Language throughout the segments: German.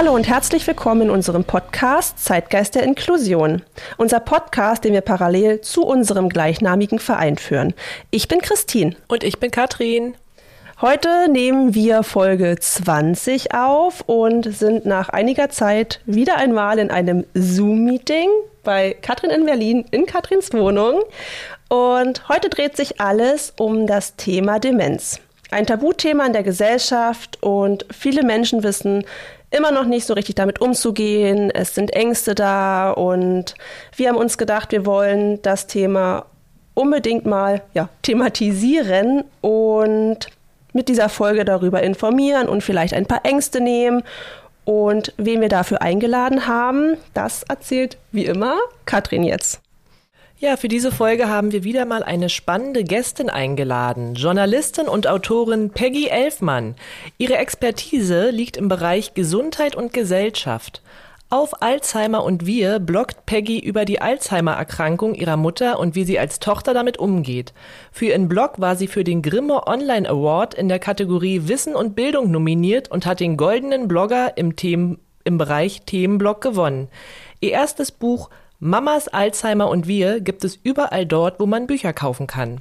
Hallo und herzlich willkommen in unserem Podcast Zeitgeist der Inklusion. Unser Podcast, den wir parallel zu unserem gleichnamigen Verein führen. Ich bin Christine. Und ich bin Katrin. Heute nehmen wir Folge 20 auf und sind nach einiger Zeit wieder einmal in einem Zoom-Meeting bei Katrin in Berlin in Katrins Wohnung. Und heute dreht sich alles um das Thema Demenz. Ein Tabuthema in der Gesellschaft und viele Menschen wissen immer noch nicht so richtig damit umzugehen. Es sind Ängste da und wir haben uns gedacht, wir wollen das Thema unbedingt mal ja, thematisieren und mit dieser Folge darüber informieren und vielleicht ein paar Ängste nehmen. Und wen wir dafür eingeladen haben, das erzählt wie immer Katrin jetzt. Ja, für diese Folge haben wir wieder mal eine spannende Gästin eingeladen, Journalistin und Autorin Peggy Elfmann. Ihre Expertise liegt im Bereich Gesundheit und Gesellschaft. Auf Alzheimer und wir bloggt Peggy über die Alzheimer-Erkrankung ihrer Mutter und wie sie als Tochter damit umgeht. Für ihren Blog war sie für den Grimme Online Award in der Kategorie Wissen und Bildung nominiert und hat den goldenen Blogger im, Themen, im Bereich Themenblog gewonnen. Ihr erstes Buch Mamas Alzheimer und wir gibt es überall dort, wo man Bücher kaufen kann.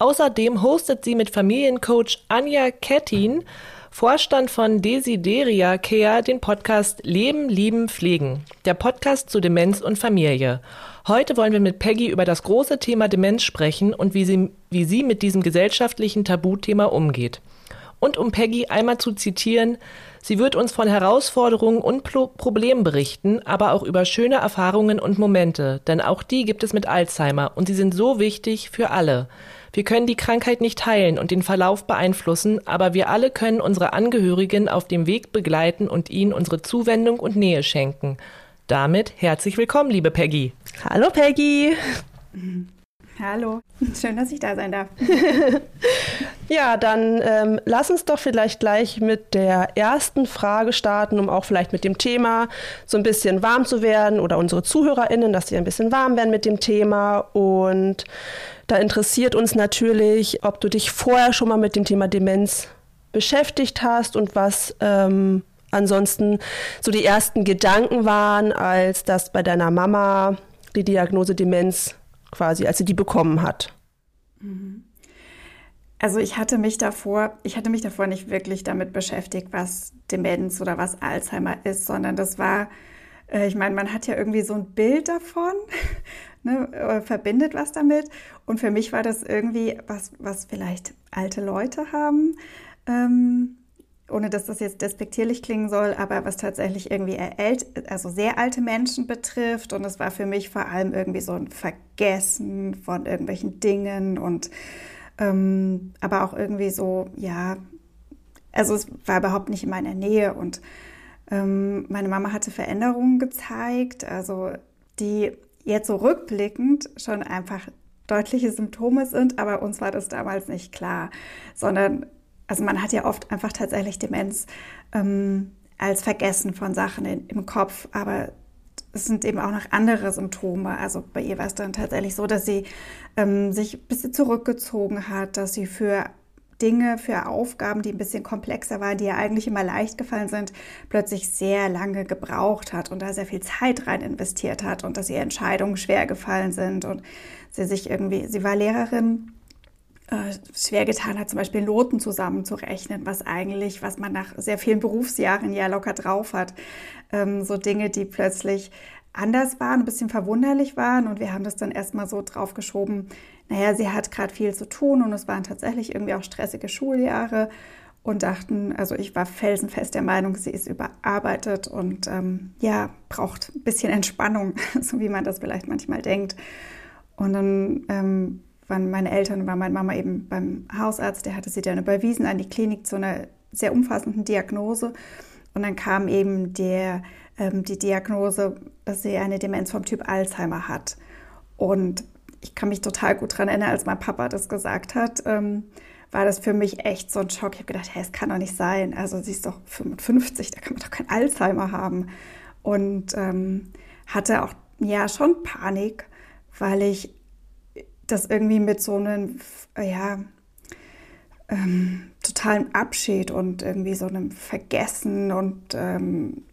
Außerdem hostet sie mit Familiencoach Anja Kettin, Vorstand von Desideria Care, den Podcast Leben, Lieben, Pflegen, der Podcast zu Demenz und Familie. Heute wollen wir mit Peggy über das große Thema Demenz sprechen und wie sie, wie sie mit diesem gesellschaftlichen Tabuthema umgeht. Und um Peggy einmal zu zitieren, sie wird uns von Herausforderungen und Pro Problemen berichten, aber auch über schöne Erfahrungen und Momente, denn auch die gibt es mit Alzheimer und sie sind so wichtig für alle. Wir können die Krankheit nicht heilen und den Verlauf beeinflussen, aber wir alle können unsere Angehörigen auf dem Weg begleiten und ihnen unsere Zuwendung und Nähe schenken. Damit herzlich willkommen, liebe Peggy. Hallo Peggy. Hallo, schön, dass ich da sein darf. ja, dann ähm, lass uns doch vielleicht gleich mit der ersten Frage starten, um auch vielleicht mit dem Thema so ein bisschen warm zu werden oder unsere ZuhörerInnen, dass sie ein bisschen warm werden mit dem Thema. Und da interessiert uns natürlich, ob du dich vorher schon mal mit dem Thema Demenz beschäftigt hast und was ähm, ansonsten so die ersten Gedanken waren, als das bei deiner Mama die Diagnose Demenz quasi, als sie die bekommen hat? Mhm. Also ich hatte mich davor, ich hatte mich davor nicht wirklich damit beschäftigt, was Demenz oder was Alzheimer ist, sondern das war, äh, ich meine, man hat ja irgendwie so ein Bild davon, ne, äh, verbindet was damit. Und für mich war das irgendwie was, was vielleicht alte Leute haben. Ähm, ohne dass das jetzt despektierlich klingen soll, aber was tatsächlich irgendwie also sehr alte Menschen betrifft. Und es war für mich vor allem irgendwie so ein Vergessen von irgendwelchen Dingen und ähm, aber auch irgendwie so, ja, also es war überhaupt nicht in meiner Nähe und ähm, meine Mama hatte Veränderungen gezeigt, also die jetzt so rückblickend schon einfach deutliche Symptome sind, aber uns war das damals nicht klar, sondern also man hat ja oft einfach tatsächlich Demenz ähm, als Vergessen von Sachen in, im Kopf, aber es sind eben auch noch andere Symptome. Also bei ihr war es dann tatsächlich so, dass sie ähm, sich ein bisschen zurückgezogen hat, dass sie für Dinge, für Aufgaben, die ein bisschen komplexer waren, die ja eigentlich immer leicht gefallen sind, plötzlich sehr lange gebraucht hat und da sehr viel Zeit rein investiert hat und dass ihr Entscheidungen schwer gefallen sind und sie sich irgendwie, sie war Lehrerin schwer getan hat, zum Beispiel Noten zusammenzurechnen, was eigentlich, was man nach sehr vielen Berufsjahren ja locker drauf hat. Ähm, so Dinge, die plötzlich anders waren, ein bisschen verwunderlich waren und wir haben das dann erstmal so draufgeschoben, naja, sie hat gerade viel zu tun und es waren tatsächlich irgendwie auch stressige Schuljahre und dachten, also ich war felsenfest der Meinung, sie ist überarbeitet und ähm, ja, braucht ein bisschen Entspannung, so wie man das vielleicht manchmal denkt. Und dann ähm, waren meine Eltern, war meine Mama eben beim Hausarzt, der hatte sie dann überwiesen an die Klinik zu einer sehr umfassenden Diagnose. Und dann kam eben der, ähm, die Diagnose, dass sie eine Demenz vom Typ Alzheimer hat. Und ich kann mich total gut daran erinnern, als mein Papa das gesagt hat, ähm, war das für mich echt so ein Schock. Ich habe gedacht, hey, es kann doch nicht sein. Also sie ist doch 55, da kann man doch kein Alzheimer haben. Und ähm, hatte auch ja schon Panik, weil ich das irgendwie mit so einem, ja, ähm, totalen Abschied und irgendwie so einem Vergessen und ähm,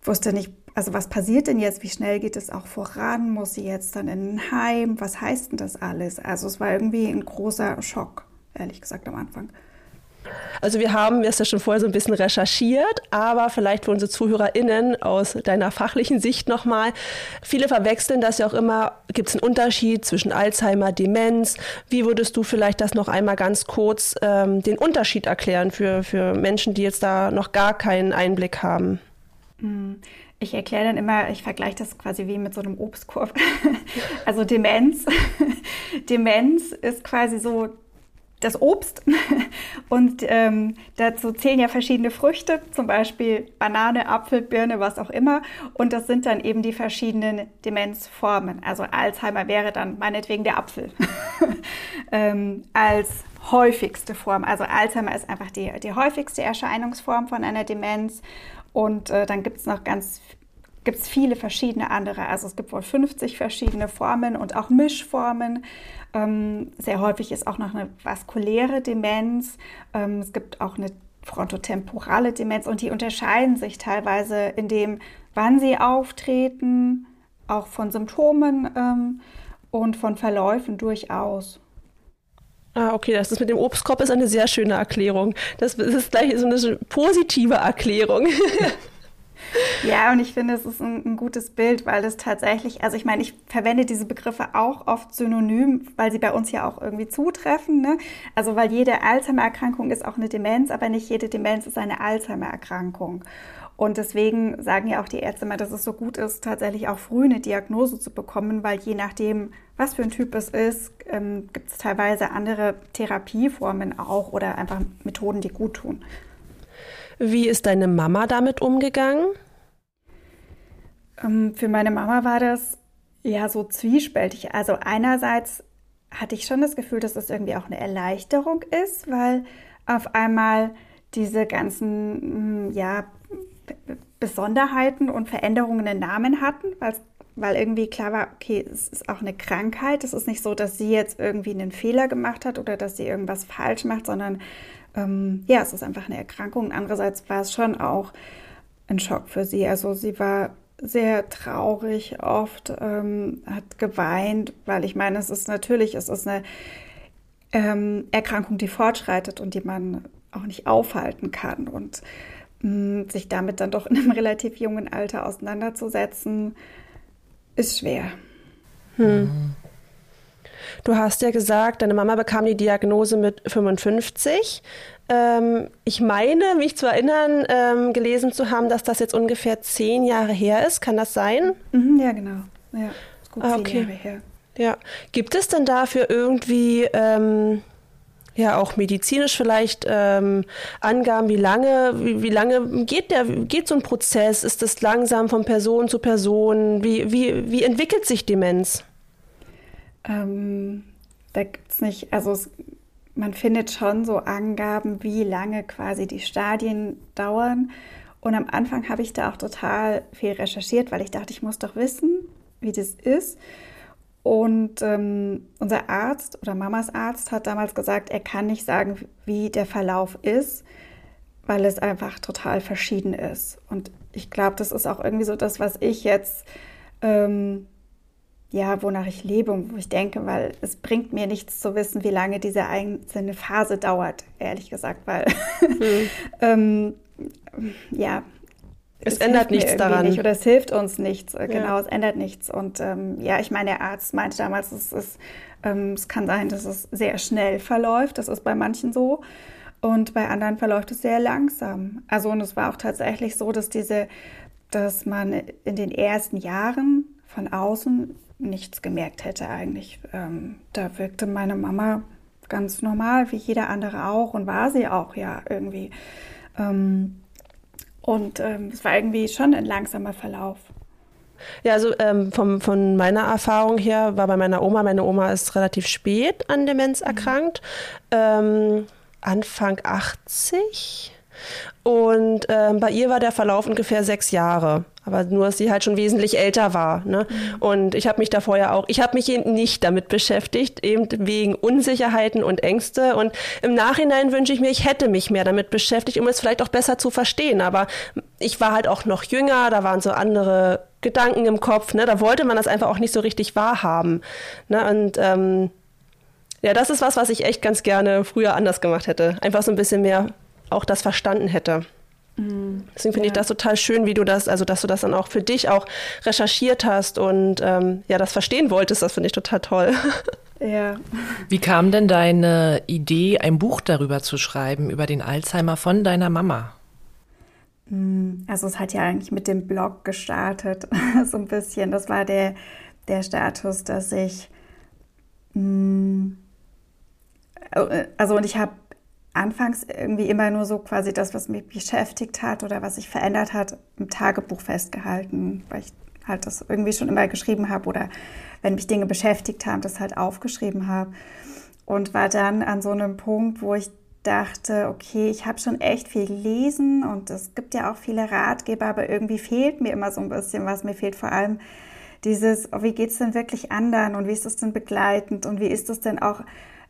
ich wusste nicht, also was passiert denn jetzt? Wie schnell geht es auch voran? Muss sie jetzt dann in ein Heim? Was heißt denn das alles? Also es war irgendwie ein großer Schock, ehrlich gesagt am Anfang. Also wir haben es ja schon vorher so ein bisschen recherchiert, aber vielleicht für unsere ZuhörerInnen aus deiner fachlichen Sicht nochmal. Viele verwechseln das ja auch immer. Gibt es einen Unterschied zwischen Alzheimer, Demenz? Wie würdest du vielleicht das noch einmal ganz kurz ähm, den Unterschied erklären für, für Menschen, die jetzt da noch gar keinen Einblick haben? Hm. Ich erkläre dann immer, ich vergleiche das quasi wie mit so einem Obstkorb. also Demenz. Demenz ist quasi so das Obst. Und ähm, dazu zählen ja verschiedene Früchte, zum Beispiel Banane, Apfel, Birne, was auch immer. Und das sind dann eben die verschiedenen Demenzformen. Also Alzheimer wäre dann meinetwegen der Apfel ähm, als häufigste Form. Also Alzheimer ist einfach die, die häufigste Erscheinungsform von einer Demenz. Und äh, dann gibt es noch ganz gibt es viele verschiedene andere. Also es gibt wohl 50 verschiedene Formen und auch Mischformen. Ähm, sehr häufig ist auch noch eine vaskuläre Demenz. Ähm, es gibt auch eine frontotemporale Demenz und die unterscheiden sich teilweise in dem, wann sie auftreten, auch von Symptomen ähm, und von Verläufen durchaus. Ah, okay, das ist mit dem Obstkorb ist eine sehr schöne Erklärung. Das ist gleich so eine positive Erklärung. Ja, und ich finde, es ist ein, ein, gutes Bild, weil es tatsächlich, also ich meine, ich verwende diese Begriffe auch oft synonym, weil sie bei uns ja auch irgendwie zutreffen. Ne? Also weil jede Alzheimer-Erkrankung ist auch eine Demenz, aber nicht jede Demenz ist eine Alzheimer-Erkrankung. Und deswegen sagen ja auch die Ärzte mal, dass es so gut ist, tatsächlich auch früh eine Diagnose zu bekommen, weil je nachdem, was für ein Typ es ist, ähm, gibt es teilweise andere Therapieformen auch oder einfach Methoden, die gut tun. Wie ist deine Mama damit umgegangen? Ähm, für meine Mama war das ja so zwiespältig. Also einerseits hatte ich schon das Gefühl, dass das irgendwie auch eine Erleichterung ist, weil auf einmal diese ganzen mm, ja, Besonderheiten und Veränderungen einen Namen hatten, weil, irgendwie klar war, okay, es ist auch eine Krankheit. Es ist nicht so, dass sie jetzt irgendwie einen Fehler gemacht hat oder dass sie irgendwas falsch macht, sondern ähm, ja, es ist einfach eine Erkrankung. Andererseits war es schon auch ein Schock für sie. Also sie war sehr traurig oft, ähm, hat geweint, weil ich meine, es ist natürlich, es ist eine ähm, Erkrankung, die fortschreitet und die man auch nicht aufhalten kann. Und mh, mm, sich damit dann doch in einem relativ jungen Alter auseinanderzusetzen, ist schwer. Hm. Du hast ja gesagt, deine Mama bekam die Diagnose mit 55. Ähm, ich meine, mich zu erinnern, ähm, gelesen zu haben, dass das jetzt ungefähr zehn Jahre her ist. Kann das sein? Mhm, ja, genau. Ja, ist gut ah, okay. Jahre her. Ja. Gibt es denn dafür irgendwie ähm, ja auch medizinisch vielleicht ähm, Angaben, wie lange, wie, wie, lange geht der, geht so ein Prozess? Ist das langsam von Person zu Person? Wie, wie, wie entwickelt sich Demenz? Ähm, da gibt es nicht, also es, man findet schon so Angaben, wie lange quasi die Stadien dauern. Und am Anfang habe ich da auch total viel recherchiert, weil ich dachte, ich muss doch wissen, wie das ist. Und ähm, unser Arzt oder Mamas Arzt hat damals gesagt, er kann nicht sagen, wie der Verlauf ist, weil es einfach total verschieden ist. Und ich glaube, das ist auch irgendwie so das, was ich jetzt ähm, ja, wonach ich lebe und wo ich denke, weil es bringt mir nichts zu wissen, wie lange diese einzelne Phase dauert, ehrlich gesagt, weil hm. ähm, ja, es, es ändert nichts daran. Nicht, oder es hilft uns nichts. Äh, genau, ja. es ändert nichts. Und ähm, ja, ich meine, der Arzt meinte damals, es, ist, ähm, es kann sein, dass es sehr schnell verläuft. Das ist bei manchen so. Und bei anderen verläuft es sehr langsam. Also, und es war auch tatsächlich so, dass diese, dass man in den ersten Jahren von außen nichts gemerkt hätte eigentlich. Ähm, da wirkte meine Mama ganz normal, wie jeder andere auch und war sie auch ja irgendwie. Ähm, und ähm, es war irgendwie schon ein langsamer Verlauf. Ja, also ähm, vom, von meiner Erfahrung her war bei meiner Oma, meine Oma ist relativ spät an Demenz erkrankt, ähm, Anfang 80. Und ähm, bei ihr war der Verlauf ungefähr sechs Jahre. Aber nur, dass sie halt schon wesentlich älter war. Ne? Mhm. Und ich habe mich da vorher auch, ich habe mich eben nicht damit beschäftigt, eben wegen Unsicherheiten und Ängste. Und im Nachhinein wünsche ich mir, ich hätte mich mehr damit beschäftigt, um es vielleicht auch besser zu verstehen. Aber ich war halt auch noch jünger, da waren so andere Gedanken im Kopf. Ne? Da wollte man das einfach auch nicht so richtig wahrhaben. Ne? Und ähm, ja, das ist was, was ich echt ganz gerne früher anders gemacht hätte. Einfach so ein bisschen mehr auch das verstanden hätte. Mhm. Deswegen finde ja. ich das total schön, wie du das, also dass du das dann auch für dich auch recherchiert hast und ähm, ja, das verstehen wolltest, das finde ich total toll. Ja. Wie kam denn deine Idee, ein Buch darüber zu schreiben, über den Alzheimer von deiner Mama? Mm, also es hat ja eigentlich mit dem Blog gestartet, so ein bisschen. Das war der, der Status, dass ich, mm, äh, also und ich habe anfangs irgendwie immer nur so quasi das, was mich beschäftigt hat oder was sich verändert hat, im Tagebuch festgehalten, weil ich halt das irgendwie schon immer geschrieben habe oder wenn mich Dinge beschäftigt haben, das halt aufgeschrieben habe. Und war dann an so einem Punkt, wo ich dachte, okay, ich habe schon echt viel gelesen und es gibt ja auch viele Ratgeber, aber irgendwie fehlt mir immer so ein bisschen was. Mir fehlt vor allem dieses, oh, wie geht es denn wirklich anderen und wie ist es denn begleitend und wie ist es denn auch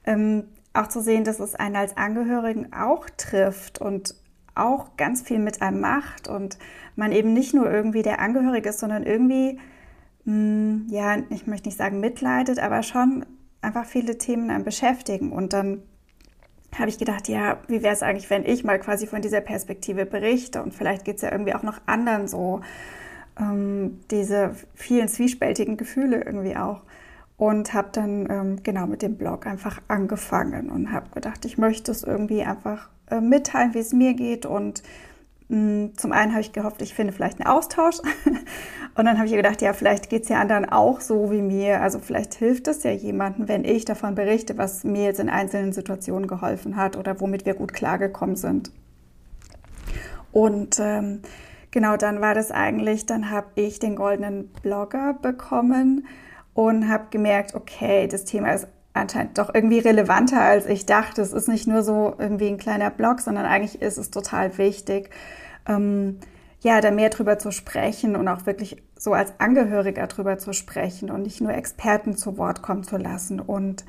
ähm, auch zu sehen, dass es einen als Angehörigen auch trifft und auch ganz viel mit einem macht und man eben nicht nur irgendwie der Angehörige ist, sondern irgendwie, mh, hm, ja, ich möchte nicht sagen mitleidet, aber schon einfach viele Themen einem beschäftigen. Und dann habe ich gedacht, ja, wie wäre es eigentlich, wenn ich mal quasi von dieser Perspektive berichte und vielleicht geht es ja irgendwie auch noch anderen so, ähm, diese vielen zwiespältigen Gefühle irgendwie auch und habe dann ähm, genau mit dem Blog einfach angefangen und habe gedacht, ich möchte es irgendwie einfach äh, mitteilen, wie es mir geht und mh, mm, zum einen habe ich gehofft, ich finde vielleicht einen Austausch und dann habe ich gedacht, ja, vielleicht geht es ja anderen auch so wie mir, also vielleicht hilft es ja jemandem, wenn ich davon berichte, was mir jetzt in einzelnen Situationen geholfen hat oder womit wir gut klargekommen sind. Und ähm, genau dann war das eigentlich, dann habe ich den goldenen Blogger bekommen und habe gemerkt, okay, das Thema ist anscheinend doch irgendwie relevanter, als ich dachte. Es ist nicht nur so irgendwie ein kleiner Blog, sondern eigentlich ist es total wichtig, ähm, ja, da mehr drüber zu sprechen und auch wirklich so als Angehöriger drüber zu sprechen und nicht nur Experten zu Wort kommen zu lassen. Und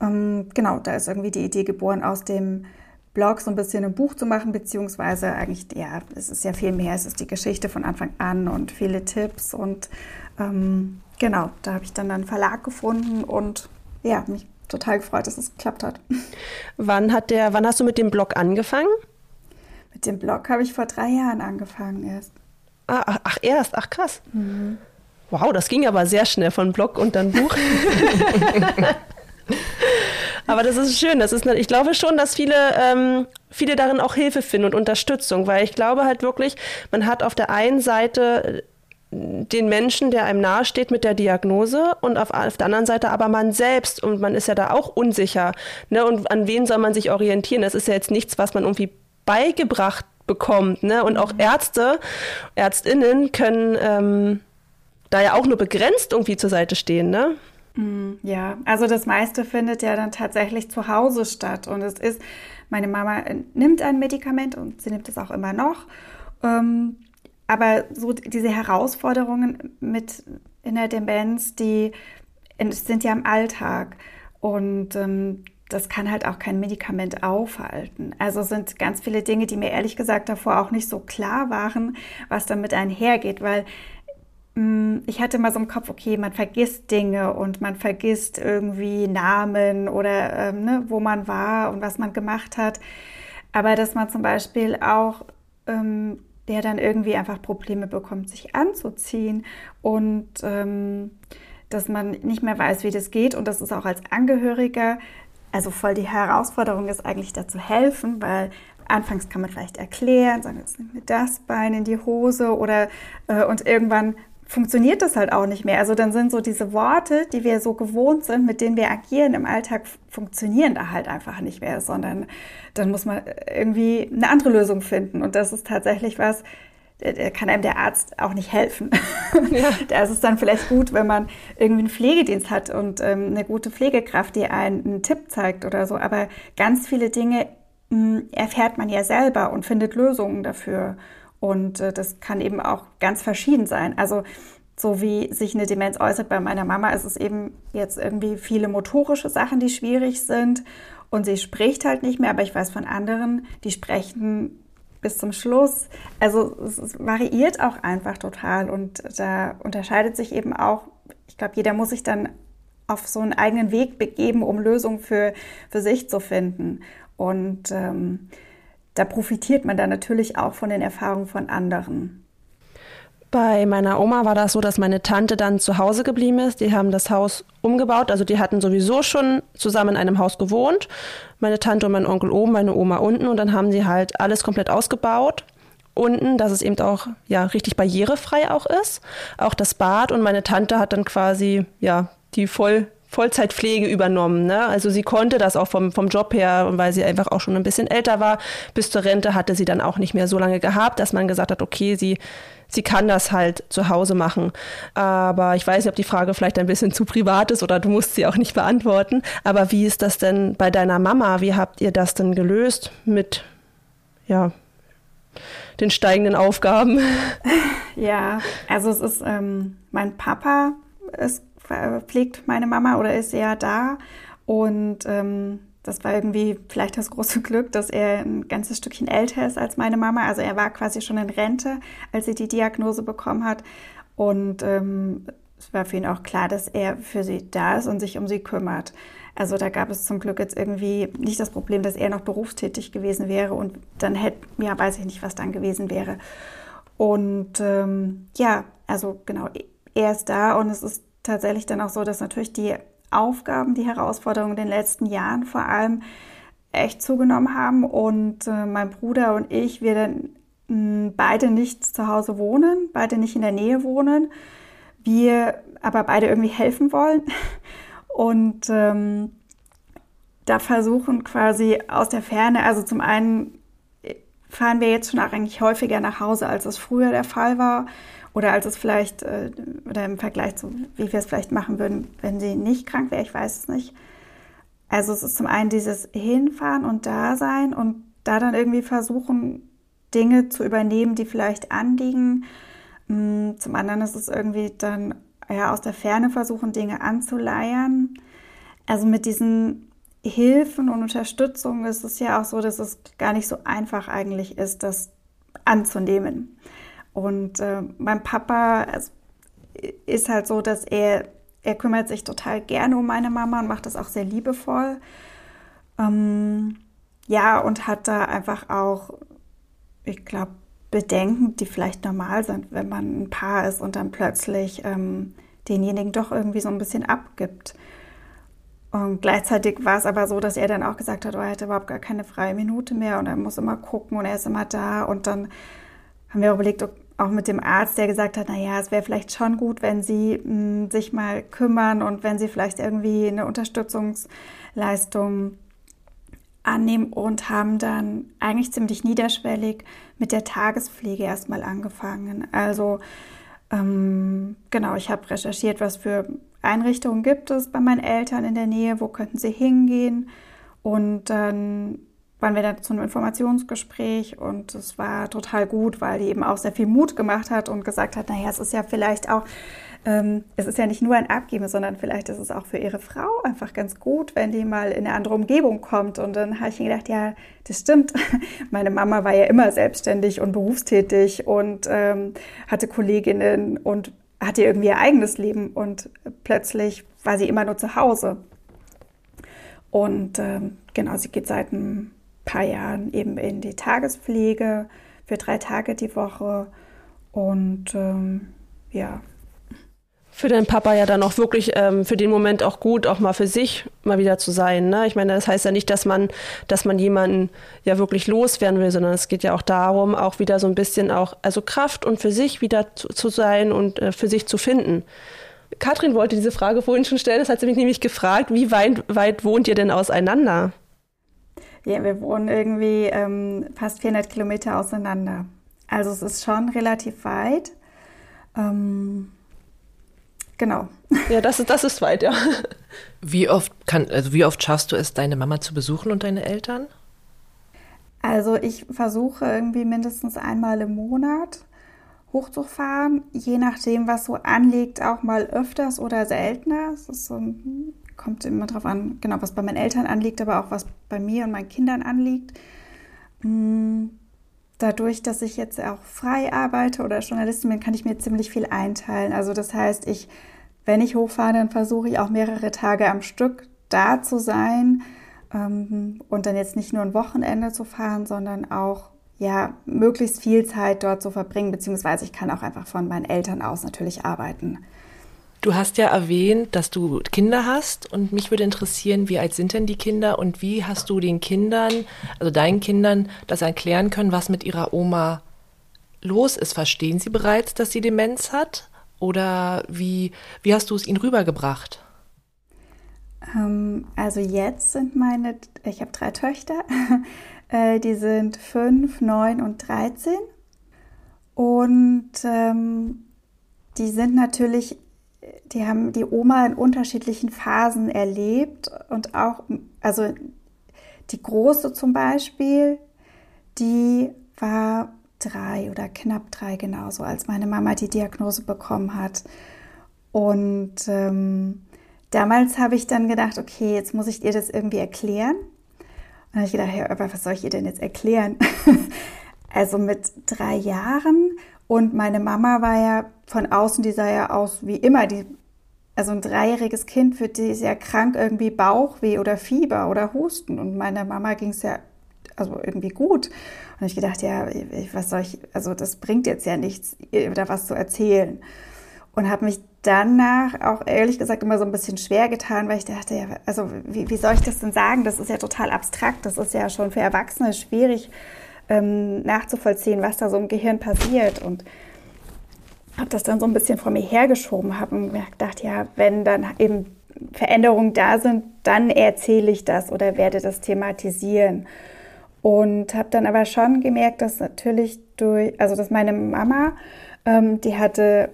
ähm, genau, da ist irgendwie die Idee geboren, aus dem Blog so ein bisschen ein Buch zu machen, beziehungsweise eigentlich, ja, es ist ja viel mehr. Es ist die Geschichte von Anfang an und viele Tipps und ähm, genau, da habe ich dann einen Verlag gefunden und ja, mich total gefreut, dass es geklappt hat. Wann hat der, wann hast du mit dem Blog angefangen? Mit dem Blog habe ich vor drei Jahren angefangen erst. Ah, ach, ach erst, ach krass. Mhm. Wow, das ging aber sehr schnell von Blog und dann Buch. aber das ist schön. Das ist, ich glaube schon, dass viele, ähm, viele darin auch Hilfe finden und Unterstützung, weil ich glaube halt wirklich, man hat auf der einen Seite den Menschen, der einem nahesteht mit der Diagnose und auf, auf, der anderen Seite aber man selbst und man ist ja da auch unsicher. Ne? Und an wen soll man sich orientieren? Das ist ja jetzt nichts, was man irgendwie beigebracht bekommt. Ne? Und auch mhm. Ärzte, Ärztinnen können ähm, da ja auch nur begrenzt irgendwie zur Seite stehen. Ne? Mhm, ja, also das meiste findet ja dann tatsächlich zu Hause statt. Und es ist, meine Mama nimmt ein Medikament und sie nimmt es auch immer noch. Ähm, aber so diese Herausforderungen mit in der Demenz, die sind ja im Alltag. Und ähm, das kann halt auch kein Medikament aufhalten. Also sind ganz viele Dinge, die mir ehrlich gesagt davor auch nicht so klar waren, was damit einhergeht, weil mh, mm, ich hatte mal so im Kopf, okay, man vergisst Dinge und man vergisst irgendwie Namen oder ähm, ne, wo man war und was man gemacht hat. Aber dass man zum Beispiel auch ähm, der dann irgendwie einfach Probleme bekommt, sich anzuziehen und ähm, dass man nicht mehr weiß, wie das geht. Und das ist auch als Angehöriger, also voll die Herausforderung ist eigentlich da zu helfen, weil anfangs kann man vielleicht erklären, sagen, jetzt nimm mir das Bein in die Hose oder äh, und irgendwann funktioniert das halt auch nicht mehr. Also dann sind so diese Worte, die wir so gewohnt sind, mit denen wir agieren im Alltag, funktionieren da halt einfach nicht mehr, sondern dann muss man irgendwie eine andere Lösung finden. Und das ist tatsächlich was, da kann einem der Arzt auch nicht helfen. Ja. da ist es dann vielleicht gut, wenn man irgendwie einen Pflegedienst hat und ähm, eine gute Pflegekraft, die einen einen Tipp zeigt oder so. Aber ganz viele Dinge mh, hm, erfährt man ja selber und findet Lösungen dafür. Und äh, das kann eben auch ganz verschieden sein. Also so wie sich eine Demenz äußert bei meiner Mama, ist es eben jetzt irgendwie viele motorische Sachen, die schwierig sind. Und sie spricht halt nicht mehr, aber ich weiß von anderen, die sprechen bis zum Schluss. Also es, variiert auch einfach total und da unterscheidet sich eben auch, ich glaube, jeder muss sich dann auf so einen eigenen Weg begeben, um Lösungen für, für sich zu finden. Und ähm, da profitiert man dann natürlich auch von den Erfahrungen von anderen. Bei meiner Oma war das so, dass meine Tante dann zu Hause geblieben ist. Die haben das Haus umgebaut. Also die hatten sowieso schon zusammen in einem Haus gewohnt. Meine Tante und mein Onkel oben, meine Oma unten. Und dann haben sie halt alles komplett ausgebaut. Unten, dass es eben auch ja richtig barrierefrei auch ist. Auch das Bad. Und meine Tante hat dann quasi ja die voll Vollzeitpflege übernommen. Ne? Also sie konnte das auch vom, vom Job her, weil sie einfach auch schon ein bisschen älter war. Bis zur Rente hatte sie dann auch nicht mehr so lange gehabt, dass man gesagt hat, okay, sie, sie kann das halt zu Hause machen. Aber ich weiß nicht, ob die Frage vielleicht ein bisschen zu privat ist oder du musst sie auch nicht beantworten. Aber wie ist das denn bei deiner Mama? Wie habt ihr das denn gelöst mit, ja, den steigenden Aufgaben? Ja, also es ist, ähm, mein Papa ist pflegt meine Mama oder ist er da. Und ähm, das war irgendwie vielleicht das große Glück, dass er ein ganzes Stückchen älter ist als meine Mama. Also er war quasi schon in Rente, als sie die Diagnose bekommen hat. Und ähm, es war für ihn auch klar, dass er für sie da ist und sich um sie kümmert. Also da gab es zum Glück jetzt irgendwie nicht das Problem, dass er noch berufstätig gewesen wäre und dann hätte, ja, weiß ich nicht, was dann gewesen wäre. Und ähm, ja, also genau, er ist da und es ist tatsächlich dann auch so, dass natürlich die Aufgaben, die Herausforderungen in den letzten Jahren vor allem echt zugenommen haben und äh, mein Bruder und ich, wir dann mh, hm, beide nicht zu Hause wohnen, beide nicht in der Nähe wohnen, wir aber beide irgendwie helfen wollen und ähm, da versuchen quasi aus der Ferne, also zum einen fahren wir jetzt schon eigentlich häufiger nach Hause, als es früher der Fall war oder als es vielleicht, äh, oder im Vergleich zu, wie wir es vielleicht machen würden, wenn sie nicht krank wäre, ich weiß es nicht. Also es ist zum einen dieses Hinfahren und Dasein und da dann irgendwie versuchen, Dinge zu übernehmen, die vielleicht anliegen. Mm, zum anderen ist es irgendwie dann ja aus der Ferne versuchen, Dinge anzuleiern. Also mit diesen Hilfen und Unterstützung ist es ja auch so, dass es gar nicht so einfach eigentlich ist, das anzunehmen. Und äh, mein Papa ist halt so, dass er, er kümmert sich total gerne um meine Mama und macht das auch sehr liebevoll. Ähm, ja, und hat da einfach auch, ich glaube, Bedenken, die vielleicht normal sind, wenn man ein Paar ist und dann plötzlich ähm, denjenigen doch irgendwie so ein bisschen abgibt. Und gleichzeitig war es aber so, dass er dann auch gesagt hat, oh, er hätte überhaupt gar keine freie Minute mehr und er muss immer gucken und er ist immer da. Und dann haben wir überlegt, auch mit dem Arzt, der gesagt hat, naja, es wäre vielleicht schon gut, wenn Sie mh, hm, sich mal kümmern und wenn Sie vielleicht irgendwie eine Unterstützungsleistung annehmen und haben dann eigentlich ziemlich niederschwellig mit der Tagespflege erstmal angefangen. Also ähm, genau, ich habe recherchiert, was für Einrichtungen gibt es bei meinen Eltern in der Nähe, wo könnten sie hingehen und dann waren wir dann zu einem Informationsgespräch und es war total gut, weil die eben auch sehr viel Mut gemacht hat und gesagt hat, naja, es ist ja vielleicht auch, ähm, es ist ja nicht nur ein Abgeben, sondern vielleicht ist es auch für ihre Frau einfach ganz gut, wenn die mal in eine andere Umgebung kommt. Und dann habe ich mir gedacht, ja, das stimmt. Meine Mama war ja immer selbstständig und berufstätig und ähm, hatte Kolleginnen und hatte irgendwie ihr eigenes Leben und plötzlich war sie immer nur zu Hause. Und ähm, genau, sie geht seit einem paar Jahren eben in die Tagespflege für drei Tage die Woche. Und ähm, ja. Für deinen Papa ja dann auch wirklich ähm, für den Moment auch gut, auch mal für sich mal wieder zu sein. Ne? Ich meine, das heißt ja nicht, dass man, dass man jemanden ja wirklich loswerden will, sondern es geht ja auch darum, auch wieder so ein bisschen auch, also Kraft und für sich wieder zu, zu sein und äh, für sich zu finden. Katrin wollte diese Frage vorhin schon stellen, das hat sie mich nämlich gefragt, wie weit, weit wohnt ihr denn auseinander? Ja, wir wohnen irgendwie ähm, fast 400 Kilometer auseinander. Also es ist schon relativ weit. Ähm, genau. Ja, das ist, das ist weit, ja. Wie oft kann, also wie oft schaffst du es, deine Mama zu besuchen und deine Eltern? Also ich versuche irgendwie mindestens einmal im Monat hochzufahren, je nachdem, was so anliegt, auch mal öfters oder seltener. Es ist so, kommt immer darauf an, genau, was bei meinen Eltern anliegt, aber auch was bei mir und meinen Kindern anliegt. Mm, dadurch, dass ich jetzt auch frei arbeite oder Journalistin bin, kann ich mir ziemlich viel einteilen. Also das heißt, ich, wenn ich hochfahre, dann versuche ich auch mehrere Tage am Stück da zu sein ähm, und dann jetzt nicht nur ein Wochenende zu fahren, sondern auch ja möglichst viel Zeit dort zu verbringen, beziehungsweise ich kann auch einfach von meinen Eltern aus natürlich arbeiten. Du hast ja erwähnt, dass du Kinder hast und mich würde interessieren, wie alt sind denn die Kinder und wie hast du den Kindern, also deinen Kindern, das erklären können, was mit ihrer Oma los ist? Verstehen sie bereits, dass sie Demenz hat? Oder wie, wie hast du es ihnen rübergebracht? Ähm, also jetzt sind meine, ich habe drei Töchter, äh, die sind fünf, neun und dreizehn. Und ähm, die sind natürlich die haben die Oma in unterschiedlichen Phasen erlebt und auch, also die Große zum Beispiel, die war drei oder knapp drei genauso, als meine Mama die Diagnose bekommen hat. Und ähm, damals habe ich dann gedacht, okay, jetzt muss ich ihr das irgendwie erklären. Und dann habe ich gedacht, ja, aber was soll ich ihr denn jetzt erklären? also mit drei Jahren und meine Mama war ja von außen, die sah ja aus wie immer, die, also ein dreijähriges Kind wird die ist ja krank, irgendwie Bauchweh oder Fieber oder Husten. Und meiner Mama ging es ja also irgendwie gut. Und ich gedacht, ja, was soll ich, also das bringt jetzt ja nichts, da was zu erzählen. Und habe mich danach auch ehrlich gesagt immer so ein bisschen schwer getan, weil ich dachte, ja, also wie, wie soll ich das denn sagen? Das ist ja total abstrakt, das ist ja schon für Erwachsene schwierig ähm, nachzuvollziehen, was da so im Gehirn passiert. Und habe das dann so ein bisschen vor mir hergeschoben, habe mir gedacht, ja, wenn dann eben Veränderungen da sind, dann erzähle ich das oder werde das thematisieren. Und habe dann aber schon gemerkt, dass natürlich durch, also dass meine Mama, ähm, die hatte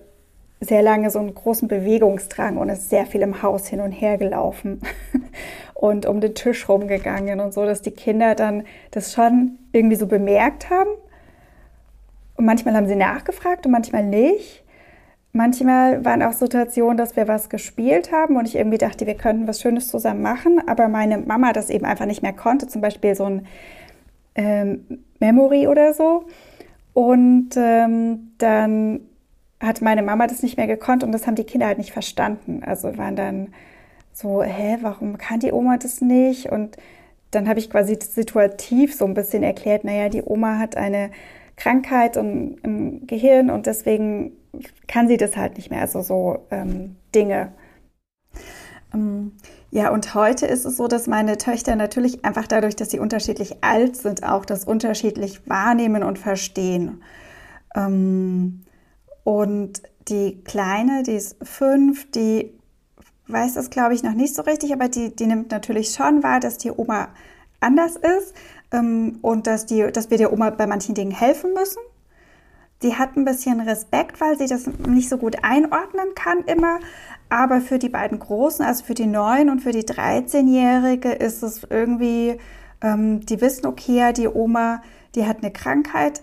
sehr lange so einen großen Bewegungsdrang und ist sehr viel im Haus hin und her gelaufen und um den Tisch rumgegangen und so, dass die Kinder dann das schon irgendwie so bemerkt haben. Und manchmal haben sie nachgefragt und manchmal nicht. Manchmal waren auch Situationen, dass wir was gespielt haben und ich irgendwie dachte, wir könnten was Schönes zusammen machen, aber meine Mama das eben einfach nicht mehr konnte, zum Beispiel so ein ähm, Memory oder so. Und ähm, dann hat meine Mama das nicht mehr gekonnt und das haben die Kinder halt nicht verstanden. Also waren dann so, hä, warum kann die Oma das nicht? Und dann habe ich quasi situativ so ein bisschen erklärt, naja, die Oma hat eine Krankheit im, im Gehirn und deswegen kann sie das halt nicht mehr. Also so ähm, Dinge. Ähm, ja, und heute ist es so, dass meine Töchter natürlich einfach dadurch, dass sie unterschiedlich alt sind, auch das unterschiedlich wahrnehmen und verstehen. Ähm, und die Kleine, die ist fünf, die weiß das, glaube ich, noch nicht so richtig, aber die, die nimmt natürlich schon wahr, dass die Oma anders ist ähm, und dass, die, dass wir der Oma bei manchen Dingen helfen müssen. Die hat ein bisschen Respekt, weil sie das nicht so gut einordnen kann immer. Aber für die beiden Großen, also für die 9 und für die 13-Jährige, ist es irgendwie, ähm, die wissen, okay, die Oma, die hat eine Krankheit